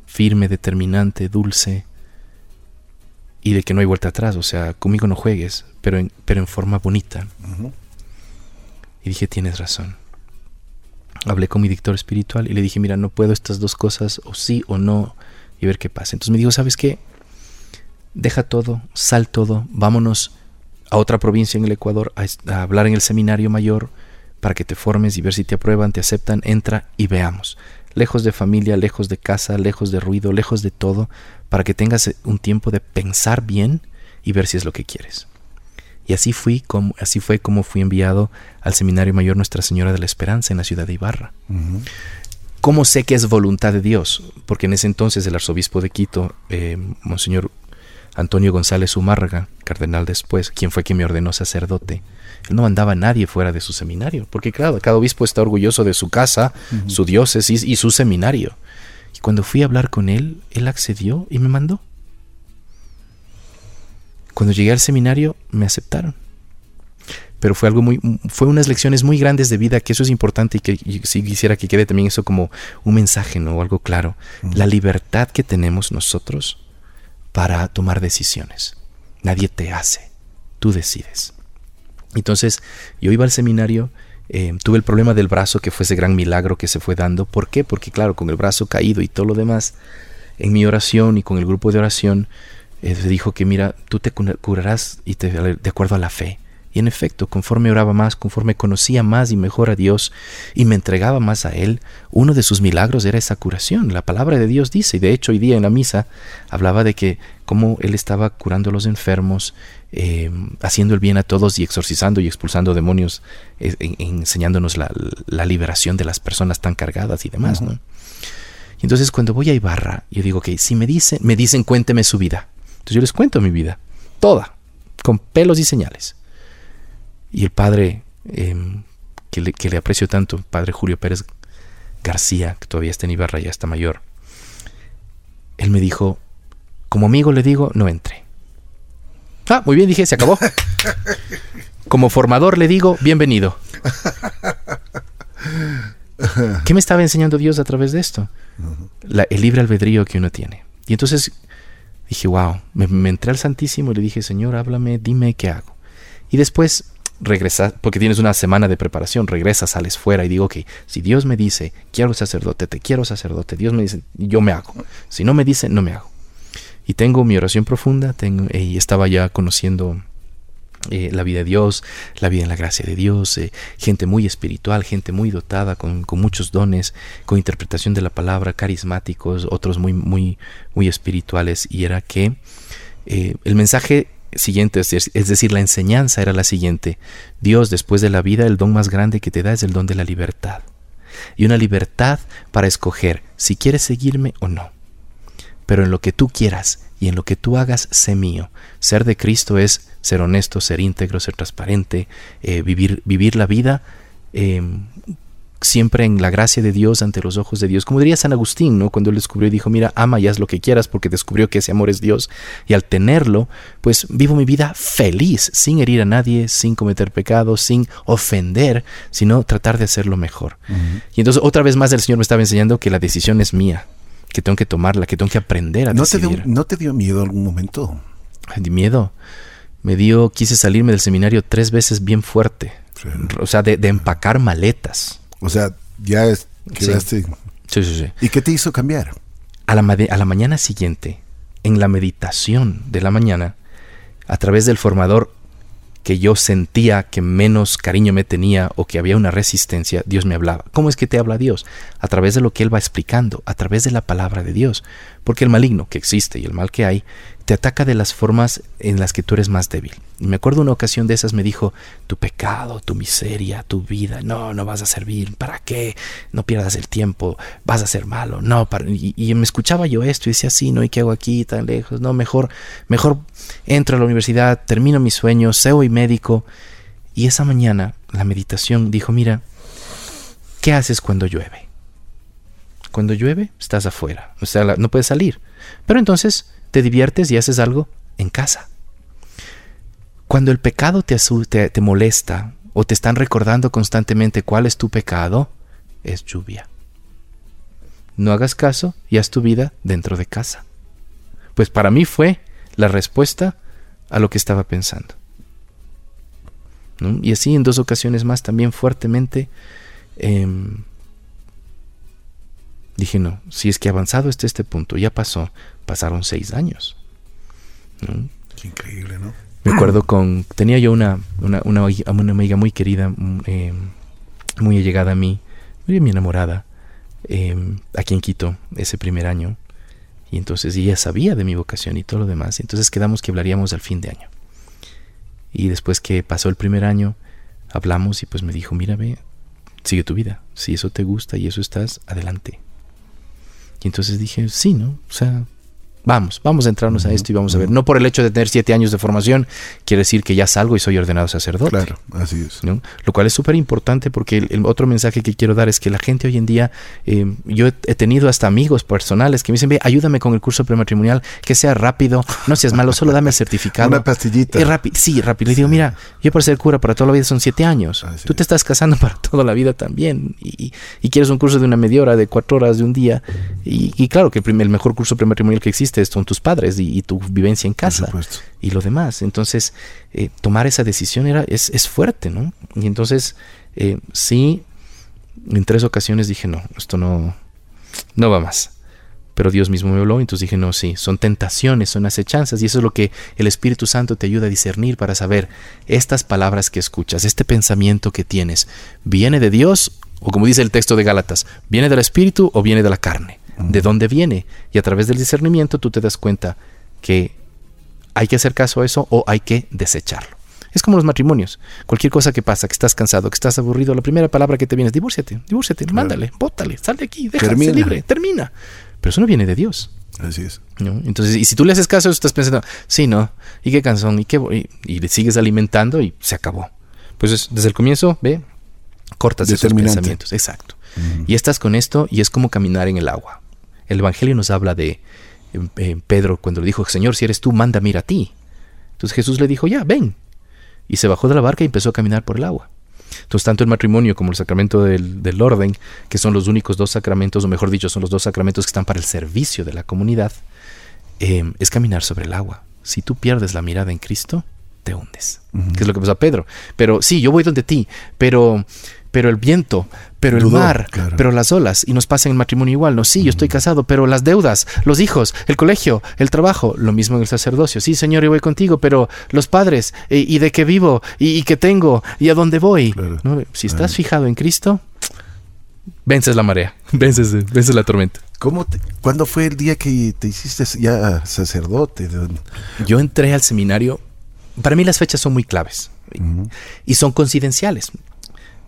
Speaker 3: firme, determinante, dulce, y de que no hay vuelta atrás, o sea, conmigo no juegues, pero en, pero en forma bonita. Y dije, tienes razón hablé con mi dictor espiritual y le dije, mira, no puedo estas dos cosas, o sí o no, y ver qué pasa. Entonces me dijo, ¿sabes qué? Deja todo, sal todo, vámonos a otra provincia en el Ecuador a, hablar en el seminario mayor para que te formes y ver si te aprueban, te aceptan, entra y veamos. Lejos de familia, lejos de casa, lejos de ruido, lejos de todo, para que tengas un tiempo de pensar bien y ver si es lo que quieres. Y así, fui como, así fue como fui enviado al Seminario Mayor Nuestra Señora de la Esperanza en la ciudad de Ibarra. ¿Cómo sé que es voluntad de Dios? Porque en ese entonces el arzobispo de Quito, eh, Monseñor Antonio González Umárraga, cardenal después, quien fue quien me ordenó sacerdote, él no mandaba a nadie fuera de su seminario, porque claro, cada obispo está orgulloso de su casa, su diócesis y su seminario. Y cuando fui a hablar con él, él accedió y me mandó. Cuando llegué al seminario me aceptaron. Pero fue algo muy, fue unas lecciones muy grandes de vida, que eso es importante y que si quisiera que quede también eso como un mensaje, ¿no? O algo claro. La libertad que tenemos nosotros para tomar decisiones. Nadie te hace, tú decides. Entonces, yo iba al seminario, eh, tuve el problema del brazo, que fue ese gran milagro que se fue dando. ¿Por qué? Porque claro, con el brazo caído y todo lo demás, en mi oración y con el grupo de oración, eh, se dijo que mira, tú te curarás y te, de acuerdo a la fe. Y en efecto, conforme oraba más, conforme conocía más y mejor a Dios y me entregaba más a Él, uno de sus milagros era esa curación. La palabra de Dios dice, y de hecho hoy día en la misa hablaba de que cómo Él estaba curando a los enfermos, eh, haciendo el bien a todos y exorcizando y expulsando demonios, eh, enseñándonos la, liberación de las personas tan cargadas y demás. ¿no? Y entonces cuando voy a Ibarra, yo digo que si me dicen, me dicen cuénteme su vida. Entonces yo les cuento mi vida, toda, con pelos y señales. Y el padre em, que, le, aprecio tanto, padre Julio Pérez García, que todavía está en Ibarra, ya está mayor, él me dijo, como amigo le digo, no entre. Ah, muy bien, dije, se acabó. Como formador le digo, bienvenido. ¿Qué me estaba enseñando Dios a través de esto? el libre albedrío que uno tiene. Y entonces dije, wow, me, entré al Santísimo y le dije, Señor, háblame, dime qué hago. Y después regresas, porque tienes una semana de preparación, regresas, sales fuera y digo, que si Dios me dice, quiero sacerdote, te quiero sacerdote, Dios me dice, yo me hago. Si no me dice, no me hago. Y tengo mi oración profunda, tengo, y estaba ya conociendo eh, la vida de Dios, la vida en la gracia de Dios, eh, gente muy espiritual, gente muy dotada, con, con, muchos dones, con interpretación de la palabra, carismáticos, otros muy, muy, muy espirituales, y era que eh, el mensaje siguiente, es decir, la enseñanza era la siguiente. Dios, después de la vida, el don más grande que te da es el don de la libertad. Y una libertad para escoger si quieres seguirme o no. Pero en lo que tú quieras y en lo que tú hagas, sé mío. Ser de Cristo es ser honesto, ser íntegro, ser transparente, eh, vivir, vivir la vida eh, siempre en la gracia de Dios ante los ojos de Dios. Como diría San Agustín, ¿no? Cuando él descubrió y dijo, mira, ama y haz lo que quieras porque descubrió que ese amor es Dios. Y al tenerlo, pues vivo mi vida feliz, sin herir a nadie, sin cometer pecados, sin ofender, sino tratar de hacerlo mejor. Y entonces otra vez más el Señor me estaba enseñando que la decisión es mía, que tengo que tomarla, que tengo que aprender a
Speaker 2: ¿No
Speaker 3: decidir.
Speaker 2: Te dio, ¿No te dio miedo algún momento?
Speaker 3: Miedo. Me dio, quise salirme del seminario tres veces bien fuerte. O sea, de empacar maletas
Speaker 2: o sea, ya quedaste.
Speaker 3: Sí. sí, sí,
Speaker 2: ¿Y qué te hizo cambiar?
Speaker 3: A la, a la mañana siguiente, en la meditación de la mañana, a través del formador que yo sentía que menos cariño me tenía o que había una resistencia, Dios me hablaba. ¿Cómo es que te habla Dios? A través de lo que Él va explicando, a través de la palabra de Dios. Porque el maligno que existe y el mal que hay te ataca de las formas en las que tú eres más débil. Y me acuerdo una ocasión de esas me dijo, tu pecado, tu miseria, tu vida, no, no vas a servir, ¿para qué? No pierdas el tiempo, vas a ser malo, no, y, me escuchaba yo esto y decía, sí, no, ¿y qué hago aquí tan lejos? No, mejor, mejor entro a la universidad, termino mis sueños, sé hoy médico. Y esa mañana la meditación dijo, mira, ¿qué haces cuando llueve? Cuando llueve, estás afuera, o sea, no puedes salir. Pero entonces te diviertes y haces algo en casa. Cuando el pecado te, te, te molesta o te están recordando constantemente cuál es tu pecado, es lluvia. No hagas caso y haz tu vida dentro de casa. Pues para mí fue la respuesta a lo que estaba pensando. Y así en dos ocasiones más también fuertemente em, dije, no, si es que avanzado hasta este punto, ya pasó, pasaron seis años.
Speaker 2: Qué increíble, ¿no?
Speaker 3: Me acuerdo con, tenía yo una, una, una, amiga muy querida, mm, eh, muy allegada a mí, muy mi enamorada, em, aquí en Quito, ese primer año. Y entonces ella sabía de mi vocación y todo lo demás. Entonces quedamos que hablaríamos al fin de año. Y después que pasó el primer año, hablamos y pues me dijo, mira, ve, sigue tu vida. Si eso te gusta y eso estás, adelante. Y entonces dije, sí, ¿no? O sea, Vamos, vamos a entrarnos a esto y vamos a ver. No por el hecho de tener siete años de formación, quiere decir que ya salgo y soy ordenado sacerdote.
Speaker 2: Claro, así es.
Speaker 3: Lo cual es súper importante porque el, otro mensaje que quiero dar es que la gente hoy en día, eh, yo he, tenido hasta amigos personales que me dicen, ve, ayúdame con el curso prematrimonial, que sea rápido, no seas malo, solo dame el certificado.
Speaker 2: Una pastillita.
Speaker 3: sí, rápido. Le digo, mira, yo para ser cura para toda la vida son siete años. Tú te estás casando para toda la vida también. Y, quieres un curso de una media hora, de cuatro horas, de un día. Y, claro que el, el mejor curso prematrimonial que existe viviste son tus padres y, tu vivencia en casa y lo demás. Entonces, eh, tomar esa decisión era, es, es fuerte, ¿no? Y entonces, eh, sí, en tres ocasiones dije, no, esto no, no va más. Pero Dios mismo me habló, entonces dije, no, sí, son tentaciones, son acechanzas, y eso es lo que el Espíritu Santo te ayuda a discernir para saber estas palabras que escuchas, este pensamiento que tienes, ¿viene de Dios o como dice el texto de Gálatas, ¿viene del Espíritu o viene de la carne? ¿De dónde viene? Y a través del discernimiento tú te das cuenta que hay que hacer caso a eso o hay que desecharlo. Es como los matrimonios. Cualquier cosa que pasa, que estás cansado, que estás aburrido, la primera palabra que te viene es divórciate, divórciate, mándale, bótale, sal de aquí, déjate libre, termina. Pero eso no viene de Dios.
Speaker 2: Así es.
Speaker 3: Entonces, y si tú le haces caso, estás pensando, sí, no, y qué cansón, y qué, y, y le sigues alimentando y se acabó. Pues desde el comienzo, ve, cortas esos pensamientos. Exacto. Y estás con esto y es como caminar en el agua. El Evangelio nos habla de Pedro cuando le dijo, Señor, si eres tú, mándame ir a ti. Entonces Jesús le dijo, ya, ven. Y se bajó de la barca y empezó a caminar por el agua. Entonces, tanto el matrimonio como el sacramento del, orden, que son los únicos dos sacramentos, o mejor dicho, son los dos sacramentos que están para el servicio de la comunidad, eh, es caminar sobre el agua. Si tú pierdes la mirada en Cristo, te hundes. Que es lo que pasó a Pedro. Pero sí, yo voy donde ti, pero pero el viento, pero el mar, pero las olas, y nos pasa en el matrimonio igual, no, sí, yo estoy casado, pero las deudas, los hijos, el colegio, el trabajo, lo mismo en el sacerdocio, sí, Señor, yo voy contigo, pero los padres, eh, y, de qué vivo, y, qué tengo, y a dónde voy. Si estás fijado en Cristo, vences la marea, vences, vences la tormenta.
Speaker 2: ¿Cómo ¿Cuándo fue el día que te hiciste ya sacerdote?
Speaker 3: Yo entré al seminario, para mí las fechas son muy claves. Y son coincidenciales.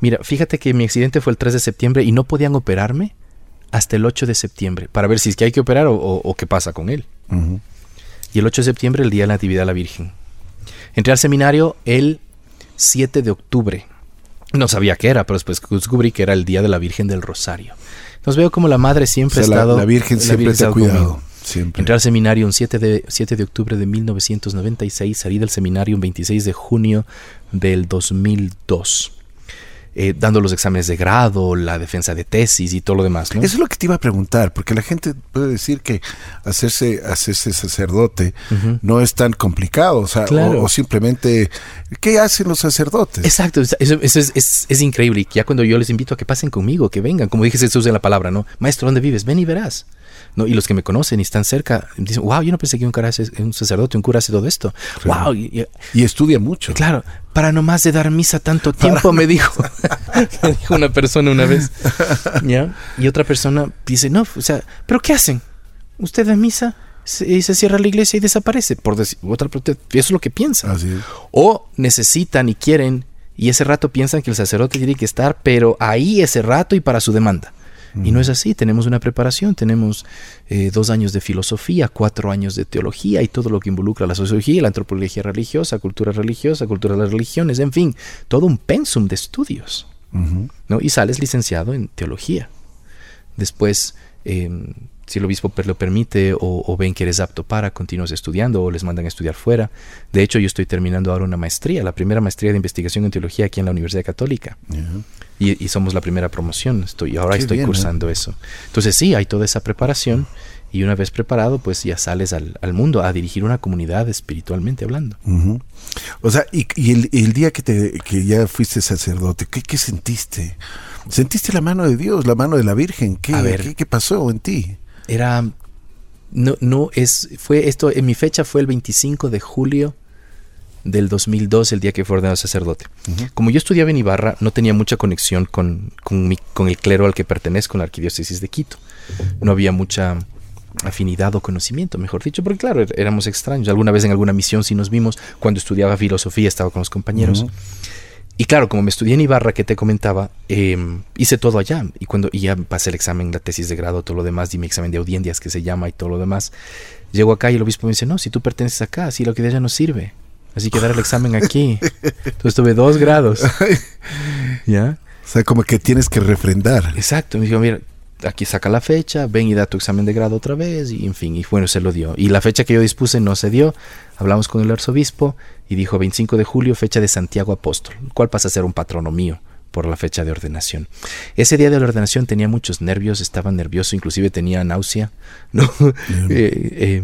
Speaker 3: Mira, fíjate que mi accidente fue el 3 de septiembre y no podían operarme hasta el 8 de septiembre para ver si es que hay que operar o, qué pasa con él. Y el 8 de septiembre, el día de la Natividad de la Virgen. Entré al seminario el 7 de octubre. No sabía qué era, pero después descubrí que era el día de la Virgen del Rosario. Entonces veo como la madre siempre ha estado.
Speaker 2: La, Virgen siempre te ha cuidado. Siempre.
Speaker 3: Entré al seminario un 7 de, 7 de octubre de 1996, salí del seminario un 26 de junio del 2002. Eh, dando los exámenes de grado, la defensa de tesis y todo lo demás.
Speaker 2: Eso es lo que te iba a preguntar, porque la gente puede decir que hacerse, hacerse sacerdote no es tan complicado, o, sea, o, simplemente, ¿qué hacen los sacerdotes?
Speaker 3: Exacto, eso, es, es, increíble. Y ya cuando yo les invito a que pasen conmigo, que vengan, como dije Jesús en la palabra, ¿no? Maestro, ¿dónde vives? Ven y verás. ¿No? Y los que me conocen y están cerca dicen, wow, yo no pensé que un, cara un sacerdote, un cura hace todo esto. Wow.
Speaker 2: Y, estudia mucho.
Speaker 3: Claro, para nomás de dar misa tanto tiempo, me dijo, me dijo una persona una vez. ¿ya? Y otra persona dice, no, o sea, ¿pero qué hacen? Usted da misa y se cierra la iglesia y desaparece. Por decir, otra, eso es lo que piensan. O necesitan y quieren y ese rato piensan que el sacerdote tiene que estar, pero ahí ese rato y para su demanda. Y no es así, tenemos una preparación, tenemos eh, dos años de filosofía, cuatro años de teología y todo lo que involucra la sociología, la antropología religiosa, cultura religiosa, cultura de las religiones, en fin, todo un pensum de estudios. ¿no? Y sales licenciado en teología. Después em, si el obispo lo permite o, ven que eres apto para, continúas estudiando o les mandan a estudiar fuera. De hecho, yo estoy terminando ahora una maestría, la primera maestría de investigación en teología aquí en la Universidad Católica. Y, somos la primera promoción, estoy, ahora estoy cursando eso. Entonces sí, hay toda esa preparación y una vez preparado, pues ya sales al, mundo a dirigir una comunidad espiritualmente hablando.
Speaker 2: O sea, y, el, día que, te, que ya fuiste sacerdote, ¿qué, ¿qué, sentiste? ¿Sentiste la mano de Dios, la mano de la Virgen? ¿Qué, ¿qué, qué pasó en ti?
Speaker 3: era no no es fue esto en mi fecha fue el 25 de julio del 2002 el día que fue ordenado sacerdote. Como yo estudiaba en Ibarra, no tenía mucha conexión con, con, con el clero al que pertenezco, en la arquidiócesis de Quito. No había mucha afinidad o conocimiento, mejor dicho, porque claro, éramos extraños. Alguna vez en alguna misión sí nos vimos, cuando estudiaba filosofía estaba con los compañeros. Y claro, como me estudié en Ibarra, que te comentaba, em, hice todo allá. Y cuando ya pasé el examen, la tesis de grado, todo lo demás, di mi examen de audiencias, que se llama, y todo lo demás, llego acá y el obispo me dice, no, si tú perteneces acá, así lo que de allá no sirve. Así que dar el examen aquí. Entonces tuve dos grados. ¿Ya?
Speaker 2: O sea, como que tienes que refrendar.
Speaker 3: Exacto. Me dijo, mira, aquí saca la fecha, ven y da tu examen de grado otra vez, y en fin, y bueno, se lo dio. Y la fecha que yo dispuse no se dio. Hablamos con el arzobispo y dijo 25 de julio, fecha de Santiago Apóstol, el cual pasa a ser un patrono mío, por la fecha de ordenación. Ese día de la ordenación tenía muchos nervios, estaba nervioso, inclusive tenía náusea. ¿no? Eh, eh,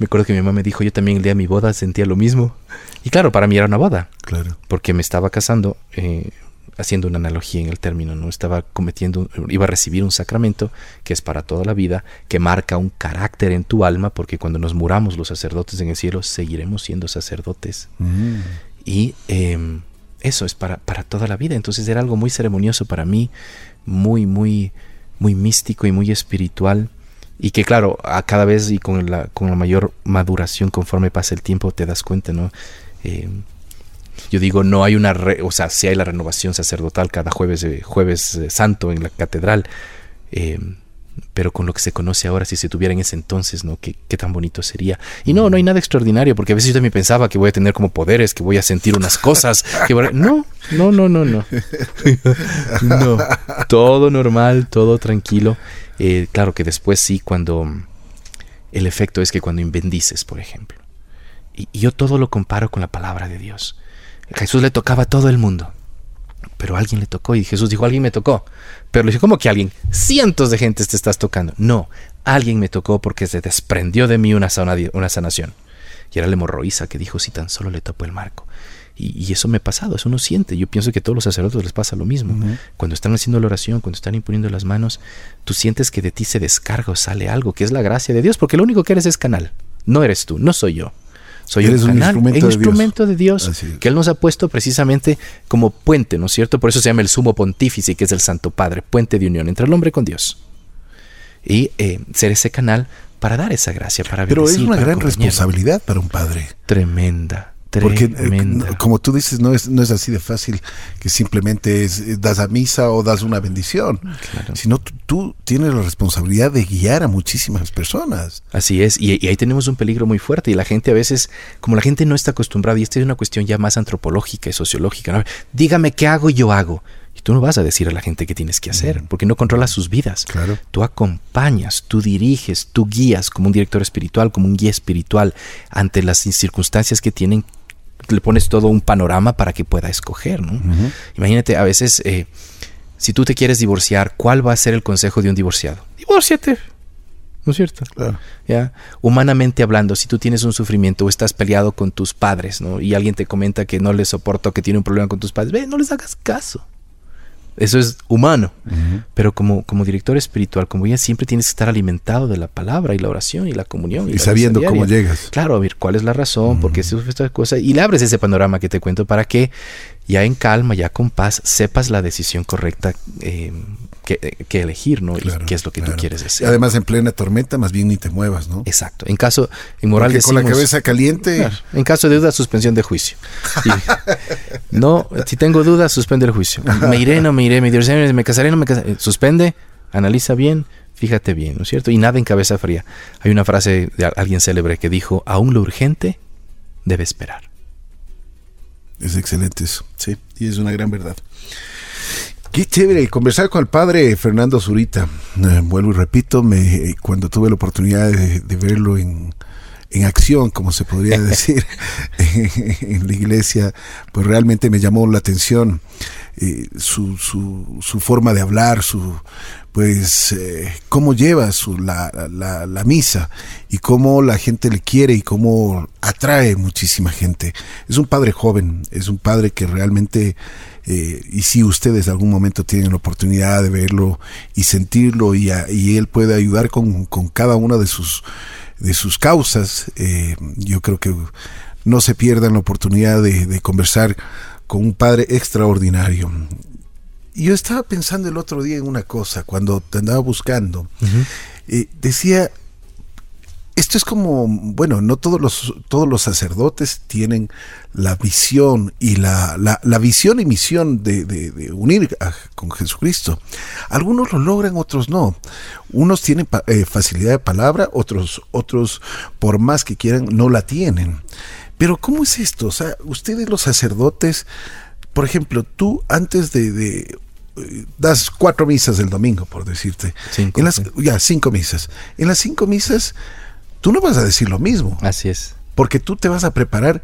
Speaker 3: me acuerdo que mi mamá me dijo, yo también el día de mi boda sentía lo mismo. Y claro, para mí era una boda.
Speaker 2: Claro.
Speaker 3: Porque me estaba casando, eh, haciendo una analogía en el término, ¿no? Estaba cometiendo, iba a recibir un sacramento que es para toda la vida, que marca un carácter en tu alma, porque cuando nos muramos los sacerdotes en el cielo, seguiremos siendo sacerdotes.
Speaker 2: Mm.
Speaker 3: Y em, eso es para, para toda la vida. Entonces era algo muy ceremonioso para mí, muy, muy, muy místico y muy espiritual. Y que claro, a cada vez y con la, con la mayor maduración conforme pasa el tiempo te das cuenta, ¿no? Eh, yo digo, no hay una, re- o sea, sí hay la renovación sacerdotal cada jueves, eh, jueves eh, santo en la catedral, pero con lo que se conoce ahora, si se tuviera en ese entonces, ¿no? ¿Qué, qué tan bonito sería. Y no, no hay nada extraordinario, porque a veces yo también pensaba que voy a tener como poderes, que voy a sentir unas cosas. Que a- No, no, no, no, no. no. Todo normal, todo tranquilo. Eh, claro que después sí, cuando el efecto es que cuando bendices, por ejemplo. Y, yo todo lo comparo con la palabra de Dios. Jesús le tocaba a todo el mundo. Pero alguien le tocó y Jesús dijo, alguien me tocó. Pero le dijo, ¿cómo que alguien? Cientos de gentes te estás tocando. No, alguien me tocó porque se desprendió de mí una sanación. Y era la hemorroísa que dijo, si tan solo le topó el marco. Y, y eso me ha pasado, eso uno siente. Yo pienso que a todos los sacerdotes les pasa lo mismo. Cuando están haciendo la oración, cuando están imponiendo las manos, tú sientes que de ti se descarga o sale algo, que es la gracia de Dios, porque lo único que eres es canal. No eres tú, no soy yo. Soy
Speaker 2: Eres un
Speaker 3: canal,
Speaker 2: instrumento
Speaker 3: un
Speaker 2: de Dios.
Speaker 3: instrumento de Dios,
Speaker 2: es.
Speaker 3: que Él nos ha puesto precisamente como puente, ¿no es cierto? Por eso se llama el sumo pontífice, que es el Santo Padre, puente de unión entre el hombre con Dios. Y eh, ser ese canal para dar esa gracia, para
Speaker 2: Pero es una gran
Speaker 3: acompañar.
Speaker 2: responsabilidad para un padre.
Speaker 3: Tremenda,
Speaker 2: Porque, eh, como tú dices, no es, no es así de fácil que simplemente es, eh, das a misa o das una bendición,
Speaker 3: Claro.
Speaker 2: sino tú, tienes la responsabilidad de guiar a muchísimas personas.
Speaker 3: Así es, y, y ahí tenemos un peligro muy fuerte y la gente a veces, como la gente no está acostumbrada, y esta es una cuestión ya más antropológica y sociológica, ¿no? dígame qué hago y yo hago. Y tú no vas a decir a la gente qué tienes que hacer, porque no controlas sus vidas.
Speaker 2: Claro.
Speaker 3: Tú acompañas, tú diriges, tú guías como un director espiritual, como un guía espiritual ante las circunstancias que tienen. Le pones todo un panorama para que pueda escoger, ¿no? Imagínate, a veces, eh, si tú te quieres divorciar, ¿cuál va a ser el consejo de un divorciado? Divórciate, ¿no es cierto?
Speaker 2: Claro.
Speaker 3: ¿ya? Humanamente hablando, si tú tienes un sufrimiento o estás peleado con tus padres, ¿no? Y alguien te comenta que no le soporta o que tiene un problema con tus padres, ve, no les hagas caso. Eso es humano. Pero como, como director espiritual, como ya siempre tienes que estar alimentado de la palabra y la oración y la comunión.
Speaker 2: Y
Speaker 3: la
Speaker 2: sabiendo cómo llegas.
Speaker 3: Claro, a ver cuál es la razón, por qué se sufre esta cosa. Y le abres ese panorama que te cuento para que ya en calma, ya con paz, sepas la decisión correcta eh, que, que elegir, ¿no?
Speaker 2: Claro,
Speaker 3: y qué es lo que
Speaker 2: claro.
Speaker 3: tú quieres hacer.
Speaker 2: además, en plena tormenta, más bien ni te muevas, ¿no?
Speaker 3: Exacto. En caso, en moral
Speaker 2: Porque con la
Speaker 3: decimos-
Speaker 2: cabeza caliente,
Speaker 3: Claro. En caso de duda, suspensión de juicio. Y- no, si tengo dudas, suspende el juicio. Me iré, no me iré, me divorciaré, me casaré, no me casaré. Suspende, analiza bien, fíjate bien, ¿no es cierto? Y nada en cabeza fría. Hay una frase de alguien célebre que dijo, aún lo urgente debe esperar.
Speaker 2: es excelente eso. Sí, y es una gran verdad. Qué chévere conversar con el padre Fernando Zurita. Eh, vuelvo y repito, me, eh, cuando tuve la oportunidad de, de verlo en, en acción, como se podría decir, en la iglesia, pues realmente me llamó la atención eh, su, su, su forma de hablar, su pues eh, cómo lleva su, la, la, la misa y cómo la gente le quiere y cómo atrae muchísima gente. Es un padre joven, es un padre que realmente eh, y si ustedes algún momento tienen la oportunidad de verlo y sentirlo y, a- y él puede ayudar con, con cada una de sus de sus causas eh, yo creo que no se pierdan la oportunidad de, de conversar con un padre extraordinario. Yo estaba pensando el otro día en una cosa cuando te andaba buscando eh, decía esto es como, bueno, no todos los, todos los sacerdotes tienen la visión y la, la, la visión y misión de, de- de unir a- con Jesucristo. Algunos lo logran, otros no. Unos tienen eh, facilidad de palabra, otros, otros, por más que quieran, no la tienen. Pero ¿cómo es esto? O sea, ustedes los sacerdotes, por ejemplo, tú antes de, de, eh, das cuatro misas el domingo, por decirte.
Speaker 3: Cinco,
Speaker 2: En las,
Speaker 3: sí.
Speaker 2: ya, cinco misas. En las cinco misas, tú no vas a decir lo mismo,
Speaker 3: Así es.
Speaker 2: porque tú te vas a preparar,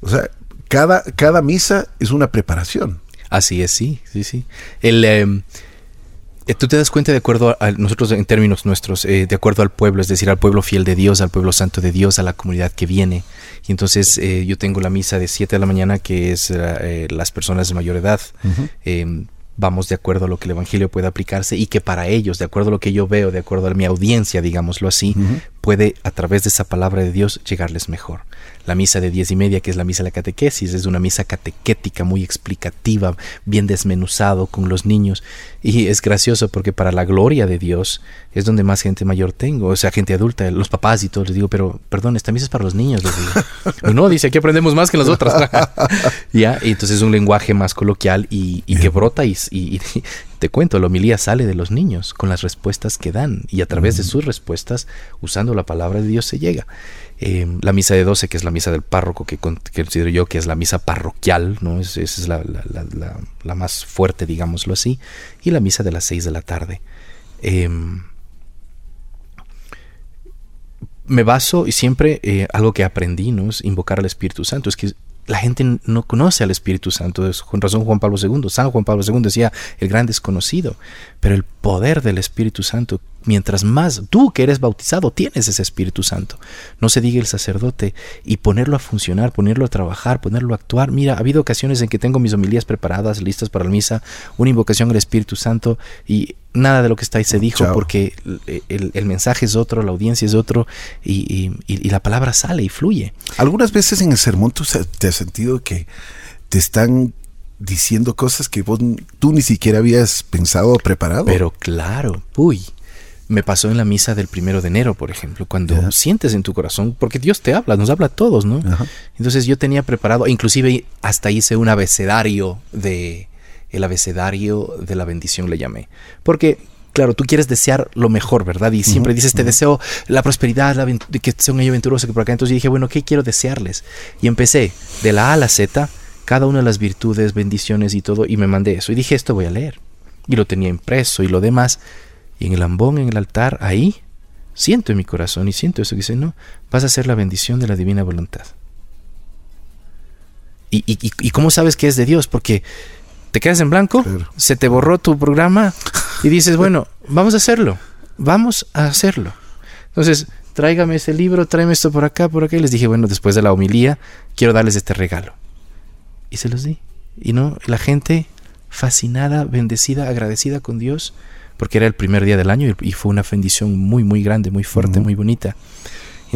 Speaker 2: o sea, cada, cada misa es una preparación.
Speaker 3: Así es, sí, sí, sí. El, em, eh, tú te das cuenta de acuerdo a, nosotros en términos nuestros, eh, de acuerdo al pueblo, es decir, al pueblo fiel de Dios, al pueblo santo de Dios, a la comunidad que viene. Y entonces eh, yo tengo la misa de 7 de la mañana, que es las personas de mayor edad. Em, vamos de acuerdo a lo que el Evangelio puede aplicarse y que para ellos, de acuerdo a lo que yo veo, de acuerdo a mi audiencia, digámoslo así, puede a través de esa palabra de Dios llegarles mejor la misa de diez y media, que es la misa de la catequesis, es una misa catequética muy explicativa, bien desmenuzado con los niños. Y es gracioso porque para la gloria de Dios es donde más gente mayor tengo, o sea, gente adulta, los papás y todo. Les digo, pero perdón, esta misa es para los niños. no, dice, aquí aprendemos más que las otras. ya, y entonces es un lenguaje más coloquial y, que brota y, y, te cuento, la homilía sale de los niños con las respuestas que dan y a través de sus respuestas, usando la palabra de Dios, se llega. Em, la misa de 12, que es la misa del párroco, que, considero yo que es la misa parroquial, ¿no? esa es la, más fuerte, digámoslo así, y la misa de las 6 de la tarde. Em, me baso y siempre eh, algo que aprendí, ¿no? Es invocar al Espíritu Santo. Es que la gente no conoce al Espíritu Santo. Con razón Juan Pablo II. San Juan Pablo II decía el gran desconocido. Pero el poder del Espíritu Santo, mientras más tú que eres bautizado tienes ese Espíritu Santo, no se diga el sacerdote y ponerlo a funcionar, ponerlo a trabajar, ponerlo a actuar. Mira, ha habido ocasiones en que tengo mis homilías preparadas, listas para la misa, una invocación al Espíritu Santo y nada de lo que está ahí se dijo porque el, mensaje es otro, la audiencia es otro y, la palabra sale y fluye.
Speaker 2: Algunas veces en el sermón tú te has sentido que te están diciendo cosas que vos, tú ni siquiera habías pensado o preparado.
Speaker 3: Pero claro, uy. Me pasó en la misa del primero de enero, por ejemplo, cuando sientes en tu corazón, porque Dios te habla, nos habla a todos, ¿no? Entonces yo tenía preparado, inclusive hasta hice un abecedario de, el abecedario de la bendición le llamé. Porque claro, tú quieres desear lo mejor, ¿verdad? Y siempre dices, te deseo la prosperidad, la que sea un año venturoso, que por acá. Entonces yo dije, bueno, ¿qué quiero desearles? Y empecé de la A a la Z, cada una de las virtudes, bendiciones y todo, y me mandé eso. Y dije, esto voy a leer. Y lo tenía impreso y lo demás. Y en el ambón, en el altar, ahí, siento en mi corazón y siento eso que dice, no, vas a ser la bendición de la divina voluntad. ¿Y, y cómo sabes que es de Dios? Porque te quedas en blanco, se te borró tu programa y dices, bueno, vamos a hacerlo, vamos a hacerlo. Entonces, tráigame ese libro, tráeme esto por acá, por acá. Y les dije, bueno, después de la homilía, quiero darles este regalo. Y se los di. Y no, la gente fascinada, bendecida, agradecida con Dios, porque era el primer día del año y, fue una bendición muy, muy grande, muy fuerte, muy bonita.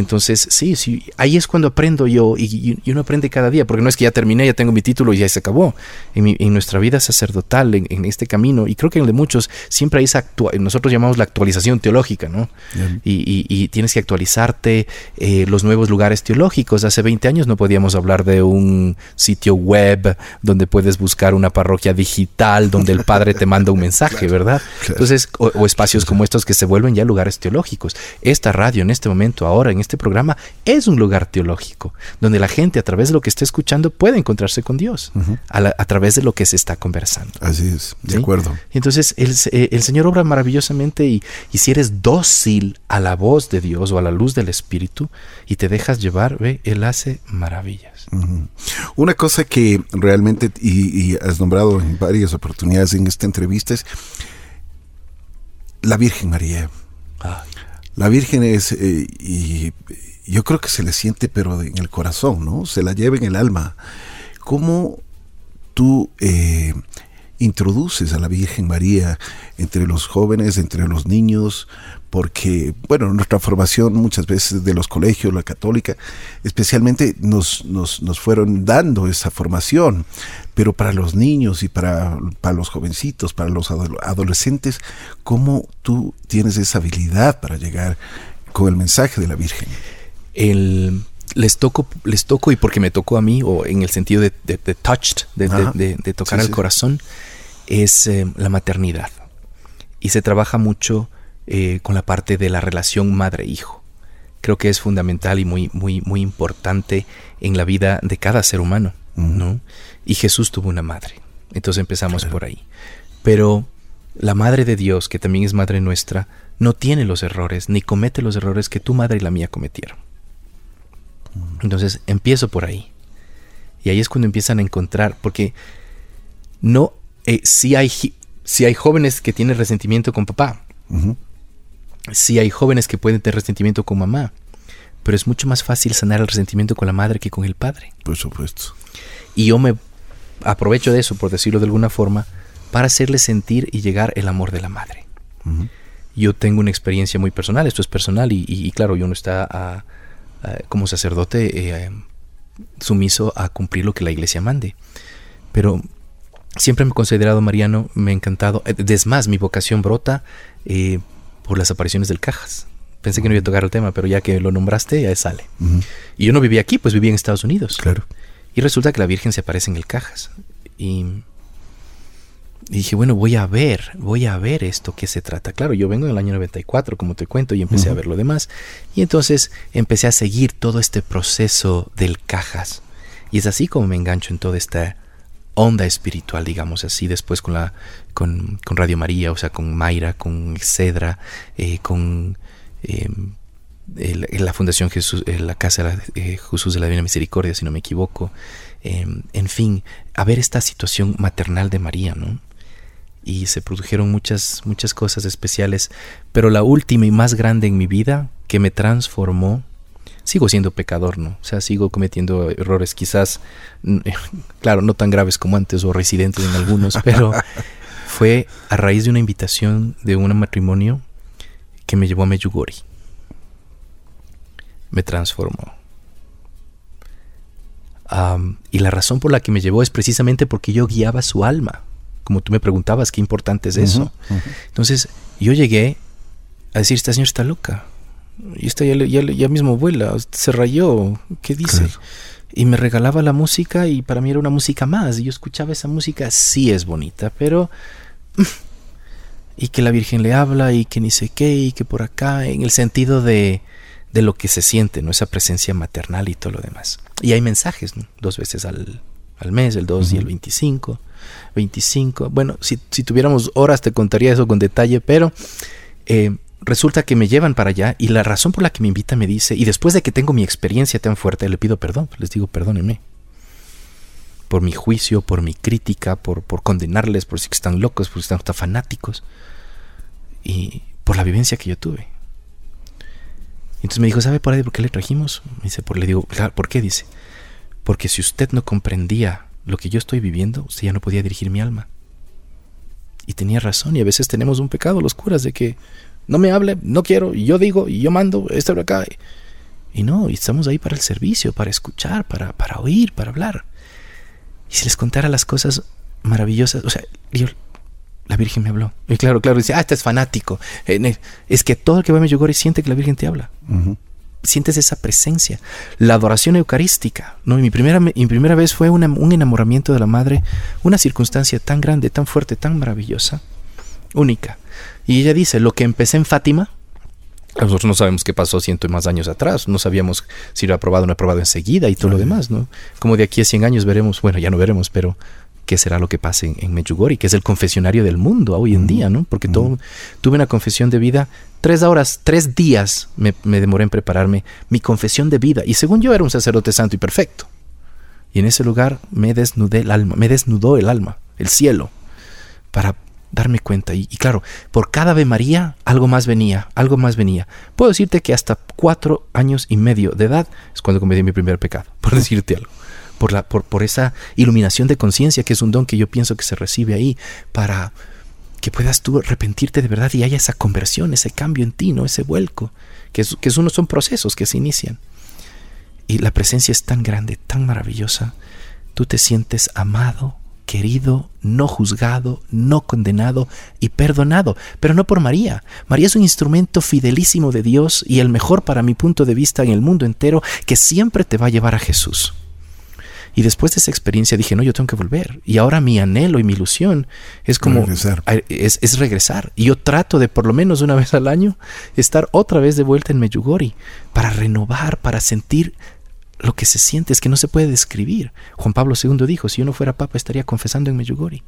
Speaker 3: Entonces, sí, sí, ahí es cuando aprendo yo y, uno aprende cada día, porque no es que ya terminé, ya tengo mi título y ya se acabó. En, nuestra vida sacerdotal, en, este camino, y creo que en el de muchos, siempre hay esa nosotros llamamos la actualización teológica, ¿no? Y, tienes que actualizarte eh, los nuevos lugares teológicos. Hace 20 años no podíamos hablar de un sitio web donde puedes buscar una parroquia digital, donde el padre te manda un mensaje, ¿verdad? Entonces, o, espacios como estos que se vuelven ya lugares teológicos. Esta radio en este momento, ahora, en este programa es un lugar teológico, donde la gente a través de lo que está escuchando puede encontrarse con Dios, a, través de lo que se está conversando.
Speaker 2: Así es, de acuerdo.
Speaker 3: Entonces eh, el, Señor obra maravillosamente y, si eres dócil a la voz de Dios o a la luz del Espíritu y te dejas llevar, ve, Él hace maravillas.
Speaker 2: Una cosa que realmente, y, has nombrado en varias oportunidades en esta entrevista, es la Virgen María. La Virgen es, eh, y yo creo que se le siente, pero en el corazón, ¿no? Se la lleva en el alma. ¿Cómo tú eh, introduces a la Virgen María entre los jóvenes, entre los niños? Porque, bueno, nuestra formación muchas veces de los colegios, la católica, especialmente nos, nos, nos fueron dando esa formación, pero para los niños y para, para los jovencitos, para los adolescentes, ¿cómo tú tienes esa habilidad para llegar con el mensaje de la Virgen?
Speaker 3: El, les toco, les toco y porque me tocó a mí, o en el sentido de, de, touched, de, tocar el corazón, es eh, la maternidad. Y se trabaja mucho eh, con la parte de la relación madre-hijo. Creo que es fundamental y muy, muy, muy importante en la vida de cada ser humano, ¿no? Y Jesús tuvo una madre. Entonces empezamos por ahí. Pero la madre de Dios, que también es madre nuestra, no tiene los errores, ni comete los errores que tu madre y la mía cometieron. Entonces empiezo por ahí. Y ahí es cuando empiezan a encontrar, porque no, eh, si hay, si hay jóvenes que tienen resentimiento con papá, si hay jóvenes que pueden tener resentimiento con mamá, pero es mucho más fácil sanar el resentimiento con la madre que con el padre.
Speaker 2: Por supuesto.
Speaker 3: Y yo me aprovecho de eso, por decirlo de alguna forma, para hacerle sentir y llegar el amor de la madre. Yo tengo una experiencia muy personal, esto es personal y, claro, yo no está como sacerdote eh, sumiso a cumplir lo que la iglesia mande. Pero siempre me he considerado mariano, me ha encantado. Eh, es más, mi vocación brota eh, por las apariciones del Cajas. Pensé que no iba a tocar el tema, pero ya que lo nombraste, ya sale. Y yo no vivía aquí, pues vivía en Estados Unidos.
Speaker 2: Claro.
Speaker 3: Y resulta que la Virgen se aparece en el Cajas. Y, dije, bueno, voy a ver, voy a ver esto que se trata. Claro, yo vengo en el año 94, como te cuento, y empecé a ver lo demás. Y entonces empecé a seguir todo este proceso del Cajas. Y es así como me engancho en toda esta onda espiritual, digamos así, después con la con, Radio María, o sea, con Mayra, con Cedra, eh, con em, la Fundación Jesús, eh, la Casa de Jesús de la Divina Misericordia, si no me equivoco. Em, en fin, a ver esta situación maternal de María, ¿no? Y se produjeron muchas, muchas cosas especiales, pero la última y más grande en mi vida que me transformó sigo siendo pecador, ¿no? O sea, sigo cometiendo errores quizás, claro, no tan graves como antes o residentes en algunos, pero fue a raíz de una invitación de un matrimonio que me llevó a Meyugori. Me transformó. y la razón por la que me llevó es precisamente porque yo guiaba su alma. Como tú me preguntabas, qué importante es eso. Entonces, yo llegué a decir, esta señora está loca. Y esta ya, ya, mismo vuela, se rayó, ¿qué dice? Y me regalaba la música y para mí era una música más. Y yo escuchaba esa música, sí es bonita, pero... Y que la Virgen le habla y que ni sé qué y que por acá, en el sentido de, de lo que se siente, ¿no? Esa presencia maternal y todo lo demás. Y hay mensajes, Dos veces al, al mes, el 2 y el 25. 25. Bueno, si, si, tuviéramos horas te contaría eso con detalle, pero eh, resulta que me llevan para allá y la razón por la que me invita me dice, y después de que tengo mi experiencia tan fuerte, le pido perdón, les digo, perdónenme. Por mi juicio, por mi crítica, por, por condenarles, por si están locos, por si están fanáticos. Y por la vivencia que yo tuve. Entonces me dijo, ¿sabe por ahí por qué le trajimos? Me dice, por, le digo, ¿por qué? Dice, porque si usted no comprendía lo que yo estoy viviendo, usted ya no podía dirigir mi alma. Y tenía razón, y a veces tenemos un pecado, los curas, de que no me hable, no quiero, y yo digo, y yo mando, esto acá. Y no, y estamos ahí para el servicio, para escuchar, para, para oír, para hablar. Y si les contara las cosas maravillosas, o sea, yo, la Virgen me habló. Y claro, claro, dice, ah, este es fanático. Eh, es que todo el que va a y siente que la Virgen te habla. Sientes esa presencia. La adoración eucarística. ¿no? mi, primera, mi primera vez fue un enamoramiento de la Madre, una circunstancia tan grande, tan fuerte, tan maravillosa, única. Y ella dice, lo que empecé en Fátima, nosotros no sabemos qué pasó ciento y más años atrás, no sabíamos si lo ha aprobado o no ha aprobado enseguida y todo lo demás, ¿no? Como de aquí a 100 años veremos, bueno, ya no veremos, pero qué será lo que pase en, en Medjugorje, que es el confesionario del mundo hoy en día, ¿no? Porque todo, tuve una confesión de vida, tres horas, tres días me, me demoré en prepararme mi confesión de vida, y según yo era un sacerdote santo y perfecto. Y en ese lugar me desnudé el alma, me desnudó el alma, el cielo, para darme cuenta. Y, claro, por cada Ave María algo más venía, algo más venía. Puedo decirte que hasta cuatro años y medio de edad es cuando cometí mi primer pecado, por decirte algo. Por, la, por, por esa iluminación de conciencia, que es un don que yo pienso que se recibe ahí, para que puedas tú arrepentirte de verdad y haya esa conversión, ese cambio en ti, ¿no? ese vuelco, que, es, que son procesos que se inician. Y la presencia es tan grande, tan maravillosa, tú te sientes amado, querido, no juzgado, no condenado y perdonado, pero no por María. María es un instrumento fidelísimo de Dios y el mejor para mi punto de vista en el mundo entero que siempre te va a llevar a Jesús. Y después de esa experiencia dije, no, yo tengo que volver. Y ahora mi anhelo y mi ilusión es como regresar. Es, es, regresar. Y yo trato de por lo menos una vez al año estar otra vez de vuelta en Meyugori para renovar, para sentir lo que se siente es que no se puede describir. Juan Pablo II dijo, si yo no fuera papa estaría confesando en Medjugorje.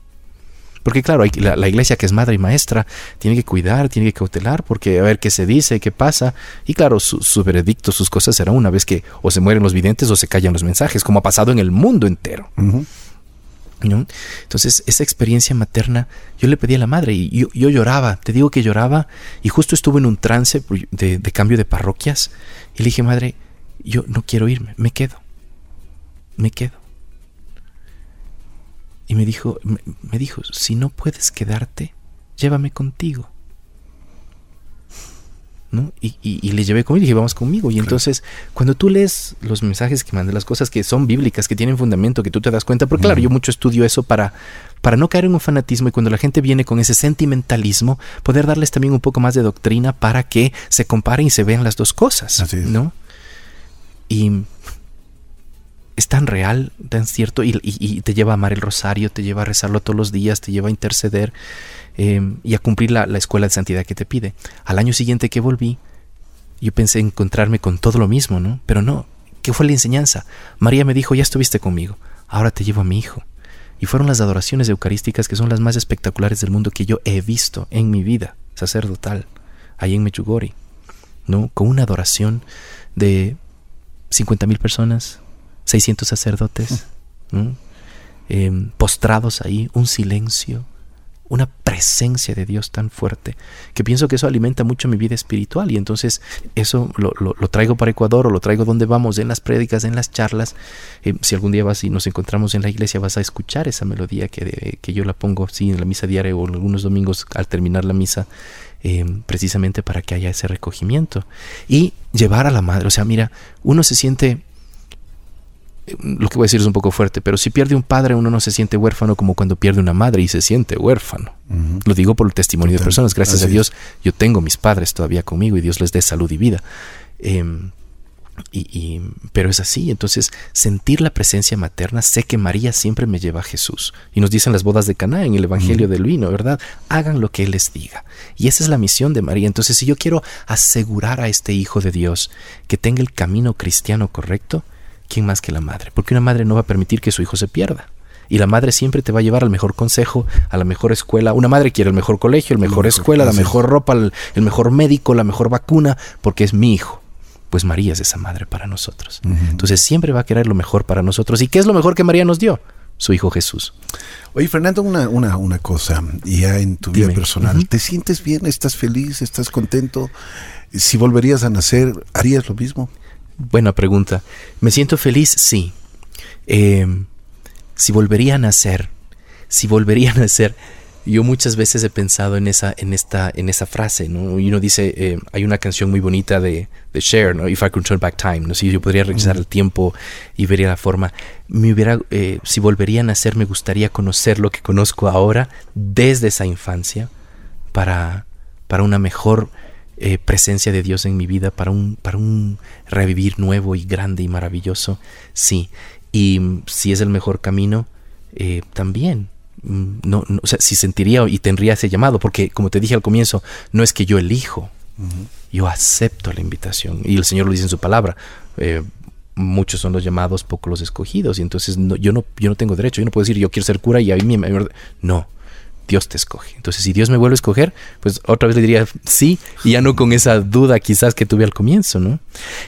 Speaker 3: Porque claro, la, la, iglesia que es madre y maestra tiene que cuidar, tiene que cautelar, porque a ver qué se dice, qué pasa. Y claro, su, veredicto, sus cosas será una vez que o se mueren los videntes o se callan los mensajes, como ha pasado en el mundo entero. Entonces, esa experiencia materna, yo le pedí a la madre y yo, lloraba, te digo que lloraba y justo estuve en un trance de, cambio de parroquias y le dije, madre, yo no quiero irme, me quedo, me quedo. Y me dijo, me dijo, si no puedes quedarte, llévame contigo. Y, le llevé conmigo y dije, vamos conmigo. Y entonces, cuando tú lees los mensajes que mandé, las cosas que son bíblicas, que tienen fundamento, que tú te das cuenta, porque claro, yo mucho estudio eso para, para no caer en un fanatismo y cuando la gente viene con ese sentimentalismo, poder darles también un poco más de doctrina para que se comparen y se vean las dos cosas, ¿no? Y es tan real, tan cierto, y, te lleva a amar el rosario, te lleva a rezarlo todos los días, te lleva a interceder. Em, y a cumplir la, escuela de santidad que te pide. Al año siguiente que volví, yo pensé encontrarme con todo lo mismo, ¿no? Pero no, ¿qué fue la enseñanza? María me dijo, ya estuviste conmigo, ahora te llevo a mi hijo. Y fueron las adoraciones eucarísticas que son las más espectaculares del mundo que yo he visto en mi vida sacerdotal, ahí en Mechugori, ¿no? Con una adoración de 50 mil personas, 600 sacerdotes, em, postrados ahí, un silencio, una presencia de Dios tan fuerte que pienso que eso alimenta mucho mi vida espiritual y entonces eso lo, traigo para Ecuador o lo traigo donde vamos, en las prédicas, en las charlas. Eh, si algún día vas y nos encontramos en la iglesia vas a escuchar esa melodía que, que yo la pongo sí, en la misa diaria o algunos domingos al terminar la misa. Eh, precisamente para que haya ese recogimiento y llevar a la madre, o sea, mira, uno se siente lo que voy a decir es un poco fuerte, pero si pierde un padre uno no se siente huérfano como cuando pierde una madre y se siente huérfano. Lo digo por el testimonio de personas. Gracias a Dios yo tengo mis padres todavía conmigo y Dios les dé salud y vida. Em, y, pero es así, entonces sentir la presencia materna, sé que María siempre me lleva a Jesús. Y nos dicen las bodas de Caná en el Evangelio del vino, ¿verdad? Hagan lo que Él les diga. Y esa es la misión de María. Entonces, si yo quiero asegurar a este Hijo de Dios que tenga el camino cristiano correcto, ¿quién más que la madre? Porque una madre no va a permitir que su hijo se pierda. Y la madre siempre te va a llevar al mejor consejo, a la mejor escuela. Una madre quiere el mejor colegio, el mejor, escuela, la mejor ropa, el, mejor médico, la mejor vacuna, porque es mi hijo. Pues María es esa madre para nosotros. Entonces siempre va a querer lo mejor para nosotros. ¿Y qué es lo mejor que María nos dio? Su hijo Jesús.
Speaker 2: Oye, Fernando, una, una, una cosa, ya en tu vida personal, ¿te sientes bien? ¿Estás feliz? ¿Estás contento? Si volverías a nacer, ¿harías lo mismo?
Speaker 3: Buena pregunta. ¿Me siento feliz? Sí. Eh, si volvería a nacer, si volvería a nacer, yo muchas veces he pensado en esa, en esta, en esa frase, ¿no? Y uno dice, eh, hay una canción muy bonita de, de Cher, ¿no? If I could turn back time, ¿no? Si yo podría regresar al tiempo y vería la forma, me hubiera, eh, si volvería a nacer, me gustaría conocer lo que conozco ahora desde esa infancia para, para una mejor eh, presencia de Dios en mi vida para un, para un revivir nuevo y grande y maravilloso, sí. Y mm, si es el mejor camino, eh, también. Mm, no, o sea, si sentiría y tendría ese llamado, porque como te dije al comienzo, no es que yo elijo, yo acepto la invitación. Y el Señor lo dice en su palabra. Eh, muchos son los llamados, pocos los escogidos. Y entonces yo, no, yo no tengo derecho, yo no puedo decir yo quiero ser cura y a mí me... No, Dios te escoge. Entonces, si Dios me vuelve a escoger, pues otra vez le diría sí, y ya no con esa duda quizás que tuve al comienzo, ¿no?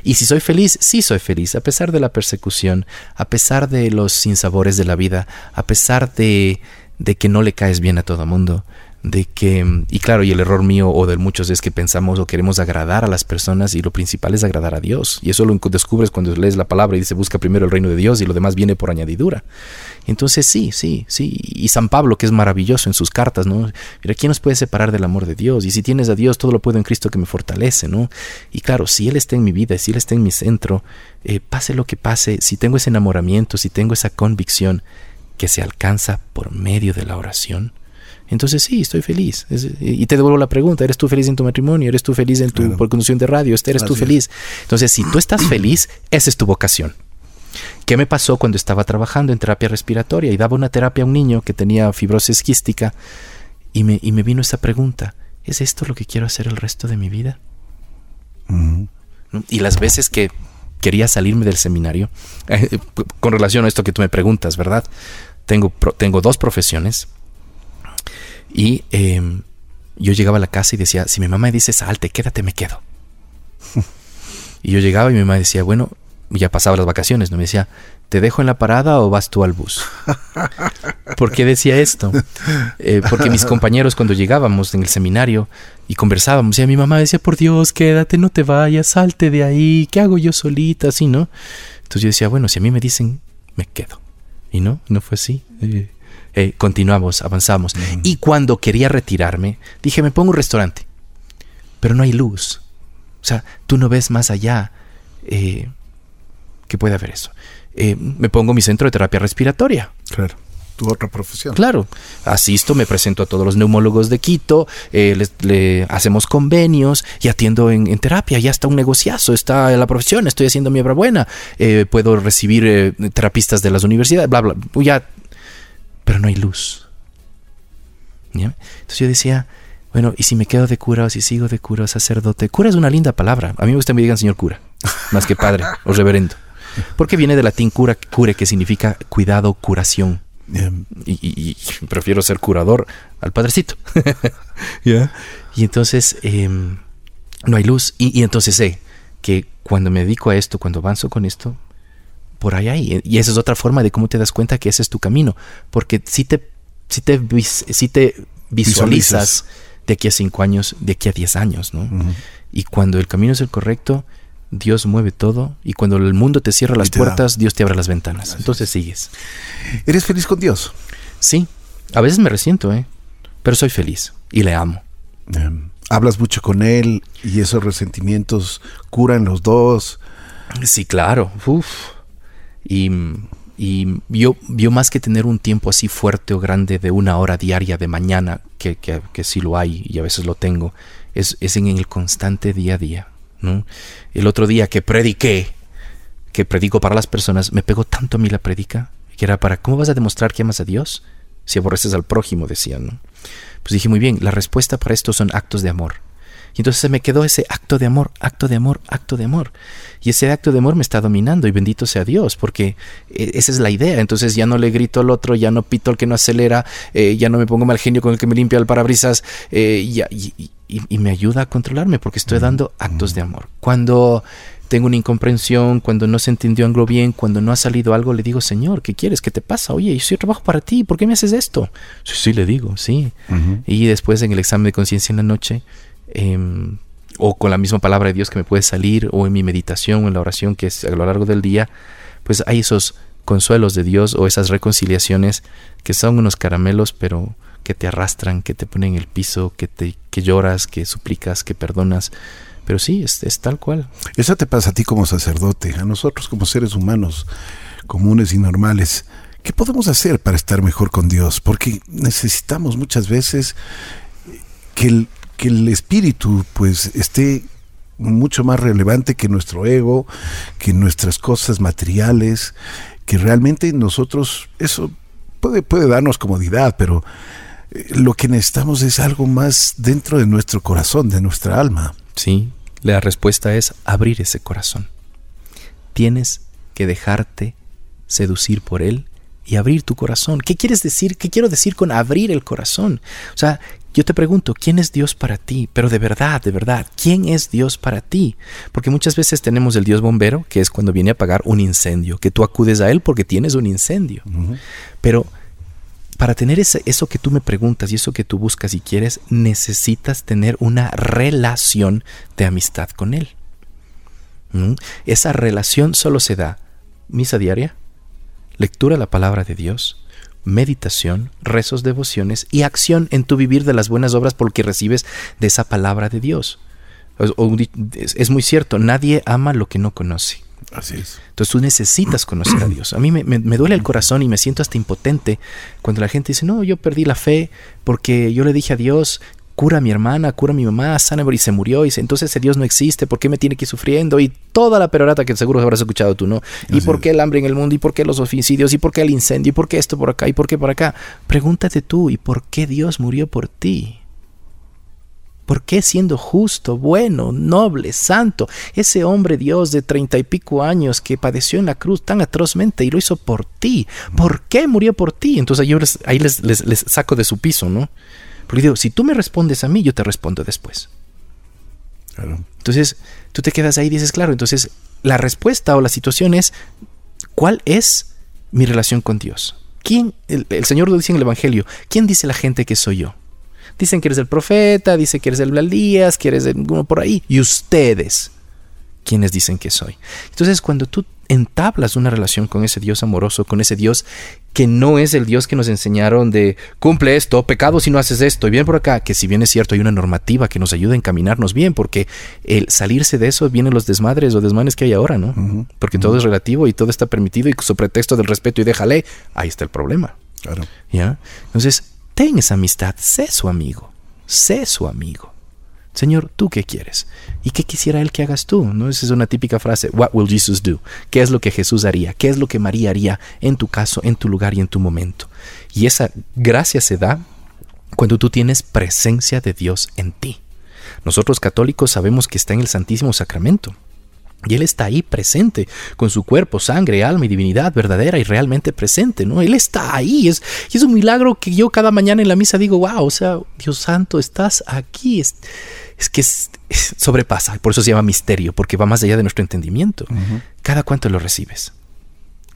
Speaker 3: Y si soy feliz, sí soy feliz, a pesar de la persecución, a pesar de los sinsabores de la vida, a pesar de, de que no le caes bien a todo mundo, de que, y claro, y el error mío o de muchos es que pensamos o queremos agradar a las personas y lo principal es agradar a Dios. Y eso lo descubres cuando lees la palabra y dice busca primero el reino de Dios y lo demás viene por añadidura. Entonces sí, sí, sí. Y San Pablo, que es maravilloso en sus cartas, ¿no? Mira, ¿quién nos puede separar del amor de Dios? Y si tienes a Dios, todo lo puedo en Cristo que me fortalece, ¿no? Y claro, si Él está en mi vida, si Él está en mi centro, eh, pase lo que pase, si tengo ese enamoramiento, si tengo esa convicción que se alcanza por medio de la oración, entonces sí, estoy feliz. y te devuelvo la pregunta, ¿eres tú feliz en tu matrimonio? ¿Eres tú feliz en tu conducción de radio? ¿Eres tú feliz? Entonces, si tú estás feliz, esa es tu vocación. ¿Qué me pasó cuando estaba trabajando en terapia respiratoria y daba una terapia a un niño que tenía fibrosis quística y me, y me vino esa pregunta, ¿es esto lo que quiero hacer el resto de mi vida? Y las veces que quería salirme del seminario, eh, con relación a esto que tú me preguntas, ¿verdad? Tengo, tengo dos profesiones, y em, yo llegaba a la casa y decía, si mi mamá me dice salte, quédate, me quedo. y yo llegaba y mi mamá decía, bueno, ya pasaba las vacaciones, ¿no? Me decía, ¿te dejo en la parada o vas tú al bus? ¿Por qué decía esto? Eh, porque mis compañeros cuando llegábamos en el seminario y conversábamos, y a mi mamá decía, por Dios, quédate, no te vayas, salte de ahí, ¿qué hago yo solita? Así, ¿no? Entonces yo decía, bueno, si a mí me dicen, me quedo. Y no, no fue así. Eh, eh, continuamos, avanzamos. Y cuando quería retirarme, dije, me pongo un restaurante, pero no hay luz. O sea, tú no ves más allá eh, que puede haber eso. Eh, me pongo mi centro de terapia respiratoria.
Speaker 2: Claro. Tu otra profesión.
Speaker 3: Claro. Asisto, me presento a todos los neumólogos de Quito, eh, les- le hacemos convenios y atiendo en, en terapia. Ya está un negociazo, está la profesión, estoy haciendo mi obra buena. eh, puedo recibir eh, terapistas de las universidades, bla, bla. Ya. Pero no hay luz. ¿Ya? Entonces yo decía, bueno, ¿y si me quedo de cura o si sigo de cura o sacerdote? Cura es una linda palabra. A mí me gusta que me digan señor cura, más que padre o reverendo. Porque viene del latín cura, cure, que significa cuidado, curación. Y, y- y prefiero ser curador al padrecito. Y entonces em, no hay luz. Y, y entonces sé que cuando me dedico a esto, cuando avanzo con esto, por ahí hay. Y esa es otra forma de cómo te das cuenta que ese es tu camino. Porque si te, si te, si te visualizas
Speaker 2: Visualizas.
Speaker 3: de aquí a cinco años, de aquí a diez años, ¿no? Y cuando el camino es el correcto, Dios mueve todo. Y cuando el mundo te cierra las
Speaker 2: te da.
Speaker 3: puertas, Dios te abre las ventanas. Entonces sigues.
Speaker 2: ¿Eres feliz con Dios?
Speaker 3: Sí, a veces me resiento, ¿eh? Pero soy feliz y le amo.
Speaker 2: Em, hablas mucho con Él y esos resentimientos curan los dos.
Speaker 3: Sí, claro. Uf. Y, y yo, yo más que tener un tiempo así fuerte o grande de una hora diaria de mañana, que, que, que sí lo hay y a veces lo tengo, es, es en el constante día a día. El otro día que prediqué, que predico para las personas, me pegó tanto a mí la predica, que era para, ¿cómo vas a demostrar que amas a Dios? Si aborreces al prójimo, decían. Pues dije, muy bien, la respuesta para esto son actos de amor. Y entonces se me quedó ese acto de amor, acto de amor, acto de amor. Y ese acto de amor me está dominando y bendito sea Dios, porque eh, esa es la idea. Entonces ya no le grito al otro, ya no pito al que no acelera, eh, ya no me pongo mal genio con el que me limpia el parabrisas eh, ya- y- y me ayuda a controlarme porque estoy dando actos de amor. Cuando tengo una incomprensión, cuando no se entendió algo bien, cuando no ha salido algo, le digo, Señor, ¿qué quieres? ¿Qué te pasa? Oye, yo trabajo para ti, ¿por qué me haces esto? Sí, sí, le digo, sí. Y después en el examen de conciencia en la noche, em, o con la misma palabra de Dios que me puede salir, o en mi meditación o en la oración que es a lo largo del día, pues hay esos consuelos de Dios o esas reconciliaciones que son unos caramelos, pero que te arrastran, que te ponen en el piso, que, te, lloras, que suplicas, que perdonas. Pero sí, es, es tal cual.
Speaker 2: Eso te pasa a ti como sacerdote, a nosotros como seres humanos comunes y normales. ¿Qué podemos hacer para estar mejor con Dios? Porque necesitamos muchas veces que el, que el espíritu pues esté mucho más relevante que nuestro ego, que nuestras cosas materiales, que realmente nosotros, eso puede, puede darnos comodidad, pero lo que necesitamos es algo más dentro de nuestro corazón, de nuestra alma.
Speaker 3: Sí, la respuesta es abrir ese corazón. Tienes que dejarte seducir por él y abrir tu corazón. ¿Qué quieres decir? ¿Qué quiero decir con abrir el corazón? O sea, yo te pregunto, ¿quién es Dios para ti? Pero de verdad, de verdad, ¿quién es Dios para ti? Porque muchas veces tenemos el Dios bombero, que es cuando viene a apagar un incendio, que tú acudes a él porque tienes un incendio. Pero para tener ese, eso que tú me preguntas y eso que tú buscas y quieres, necesitas tener una relación de amistad con Él. ¿Mm? Esa relación solo se da misa diaria, lectura de la palabra de Dios, meditación, rezos, devociones y acción en tu vivir de las buenas obras porque recibes de esa palabra de Dios. Es muy cierto, nadie ama lo que no conoce.
Speaker 2: Así es.
Speaker 3: Entonces tú necesitas conocer a Dios. A mí me, me- me duele el corazón y me siento hasta impotente cuando la gente dice, no, yo perdí la fe porque yo le dije a Dios, cura a mi hermana, cura a mi mamá, sana y se murió. Y entonces ese Dios no existe, ¿por qué me tiene que ir sufriendo? Y toda la perorata que seguro habrás escuchado tú, ¿no? ¿Y
Speaker 2: Así
Speaker 3: por qué el hambre en el mundo? ¿Y por qué los homicidios? ¿Y por qué el incendio? ¿Y por qué esto por acá? ¿Y por qué por acá? Pregúntate tú, ¿y por qué Dios murió por ti? ¿Por qué siendo justo, bueno, noble, santo, ese hombre Dios de treinta y pico años que padeció en la cruz tan atrozmente y lo hizo por ti? ¿Por qué murió por ti? Entonces yo les- ahí les, les- les saco de su piso, ¿no? Porque digo, si tú me respondes a mí, yo te respondo después.
Speaker 2: Claro.
Speaker 3: Entonces tú te quedas ahí y dices, claro, entonces la respuesta o la situación es ¿Cuál es mi relación con Dios? ¿Quién, el, el Señor lo dice en el Evangelio, ¿quién dice la gente que soy yo? Dicen que eres el profeta, dice que eres el Blalías, que eres uno por ahí. Y ustedes, ¿quiénes dicen que soy? Entonces, cuando tú entablas una relación con ese Dios amoroso, con ese Dios que no es el Dios que nos enseñaron de cumple esto, pecado si no haces esto, y bien por acá, que si bien es cierto hay una normativa que nos ayuda a encaminarnos bien, porque el salirse de eso vienen los desmadres o desmanes que hay ahora, ¿no? Porque todo es relativo y todo está permitido y su pretexto del respeto y déjale, ahí está el problema.
Speaker 2: Claro.
Speaker 3: ¿Ya? Entonces, ten esa amistad, sé su amigo, sé su amigo. Señor, ¿tú qué quieres? ¿Y qué quisiera Él que hagas tú? ¿No? Esa es una típica frase. What will Jesus do? ¿Qué es lo que Jesús haría? ¿Qué es lo que María haría en tu caso, en tu lugar y en tu momento? Y esa gracia se da cuando tú tienes presencia de Dios en ti. Nosotros católicos sabemos que está en el Santísimo Sacramento. Y Él está ahí presente, con su cuerpo, sangre, alma y divinidad verdadera y realmente presente, ¿no? Él está ahí. Es, y es un milagro que yo cada mañana en la misa digo, wow, o sea, Dios Santo, estás aquí. Es, es que es, es, sobrepasa. Por eso se llama misterio, porque va más allá de nuestro entendimiento. Uh -huh. Cada cuánto lo recibes.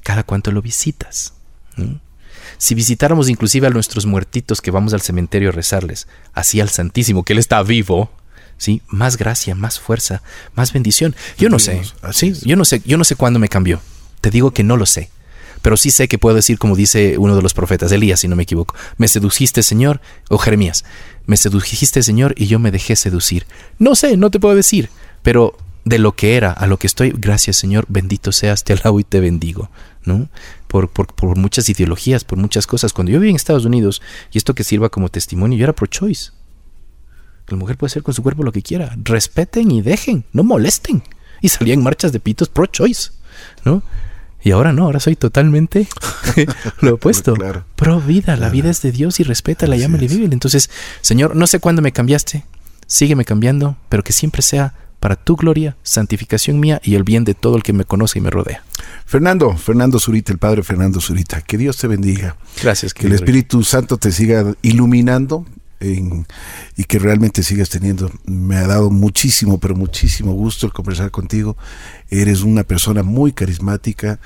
Speaker 3: Cada cuánto lo visitas. ¿no? Si visitáramos inclusive a nuestros muertitos que vamos al cementerio a rezarles, así al Santísimo, que Él está vivo, ¿sí? Más gracia, más fuerza, más bendición. Yo no sé, sí, yo no sé, yo no sé cuándo me cambió. Te digo que no lo sé. Pero sí sé que puedo decir como dice uno de los profetas, Elías, si no me equivoco. Me sedujiste, Señor, o Jeremías. Me sedujiste, Señor, y yo me dejé seducir. No sé, no te puedo decir, pero de lo que era a lo que estoy, gracias, Señor, bendito seas, te alabo y te bendigo, ¿no? Por, por, por muchas ideologías, por muchas cosas. Cuando yo viví en Estados Unidos, y esto que sirva como testimonio, yo era pro-choice. La mujer puede hacer con su cuerpo lo que quiera. Respeten y dejen, no molesten. Y salía en marchas de pitos pro-choice, ¿no? Y ahora no, ahora soy totalmente lo opuesto. Claro. Pro vida, la vida es de Dios y respeta, la llama y vive. Entonces, Señor, no sé cuándo me cambiaste, sígueme cambiando, pero que siempre sea para tu gloria, santificación mía y el bien de todo el que me conoce y me rodea.
Speaker 2: Fernando, Fernando Zurita, el padre Fernando Zurita, que Dios te bendiga.
Speaker 3: Gracias.
Speaker 2: Que el Espíritu Santo te siga iluminando en, y que realmente sigas teniendo. Me ha dado muchísimo, pero muchísimo gusto el conversar contigo. Eres una persona muy carismática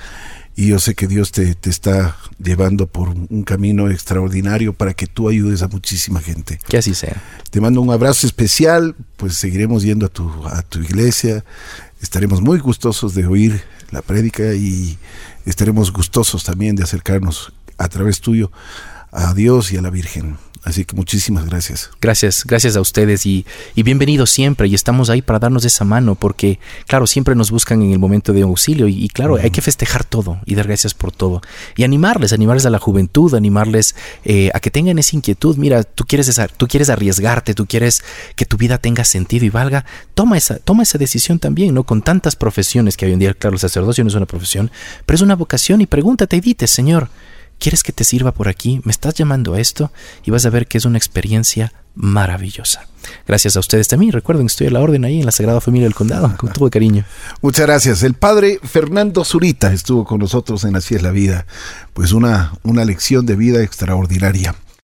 Speaker 2: y yo sé que Dios te, te, está llevando por un camino extraordinario para que tú ayudes a muchísima gente.
Speaker 3: Que así sea.
Speaker 2: Te mando un abrazo especial, pues seguiremos yendo a tu, a tu iglesia, estaremos muy gustosos de oír la prédica y estaremos gustosos también de acercarnos a través tuyo a Dios y a la Virgen. Así que muchísimas gracias.
Speaker 3: Gracias, gracias a ustedes y, y, bienvenidos siempre. Y estamos ahí para darnos esa mano porque, claro, siempre nos buscan en el momento de auxilio y, y claro, uh -huh. hay que festejar todo y dar gracias por todo. Y animarles, animarles a la juventud, animarles eh, a que tengan esa inquietud. Mira, tú quieres, tú quieres arriesgarte, tú quieres que tu vida tenga sentido y valga. Toma esa, toma esa decisión también, ¿no? Con tantas profesiones que hoy en día, claro, el sacerdocio no es una profesión, pero es una vocación y pregúntate y dite, Señor, ¿Quieres que te sirva por aquí? ¿Me estás llamando a esto? Y vas a ver que es una experiencia maravillosa. Gracias a ustedes también. Recuerden, estoy a la orden ahí en la Sagrada Familia del Condado, con todo cariño.
Speaker 2: Muchas gracias. El padre Fernando Zurita estuvo con nosotros en Así es la vida. Pues una, una lección de vida extraordinaria.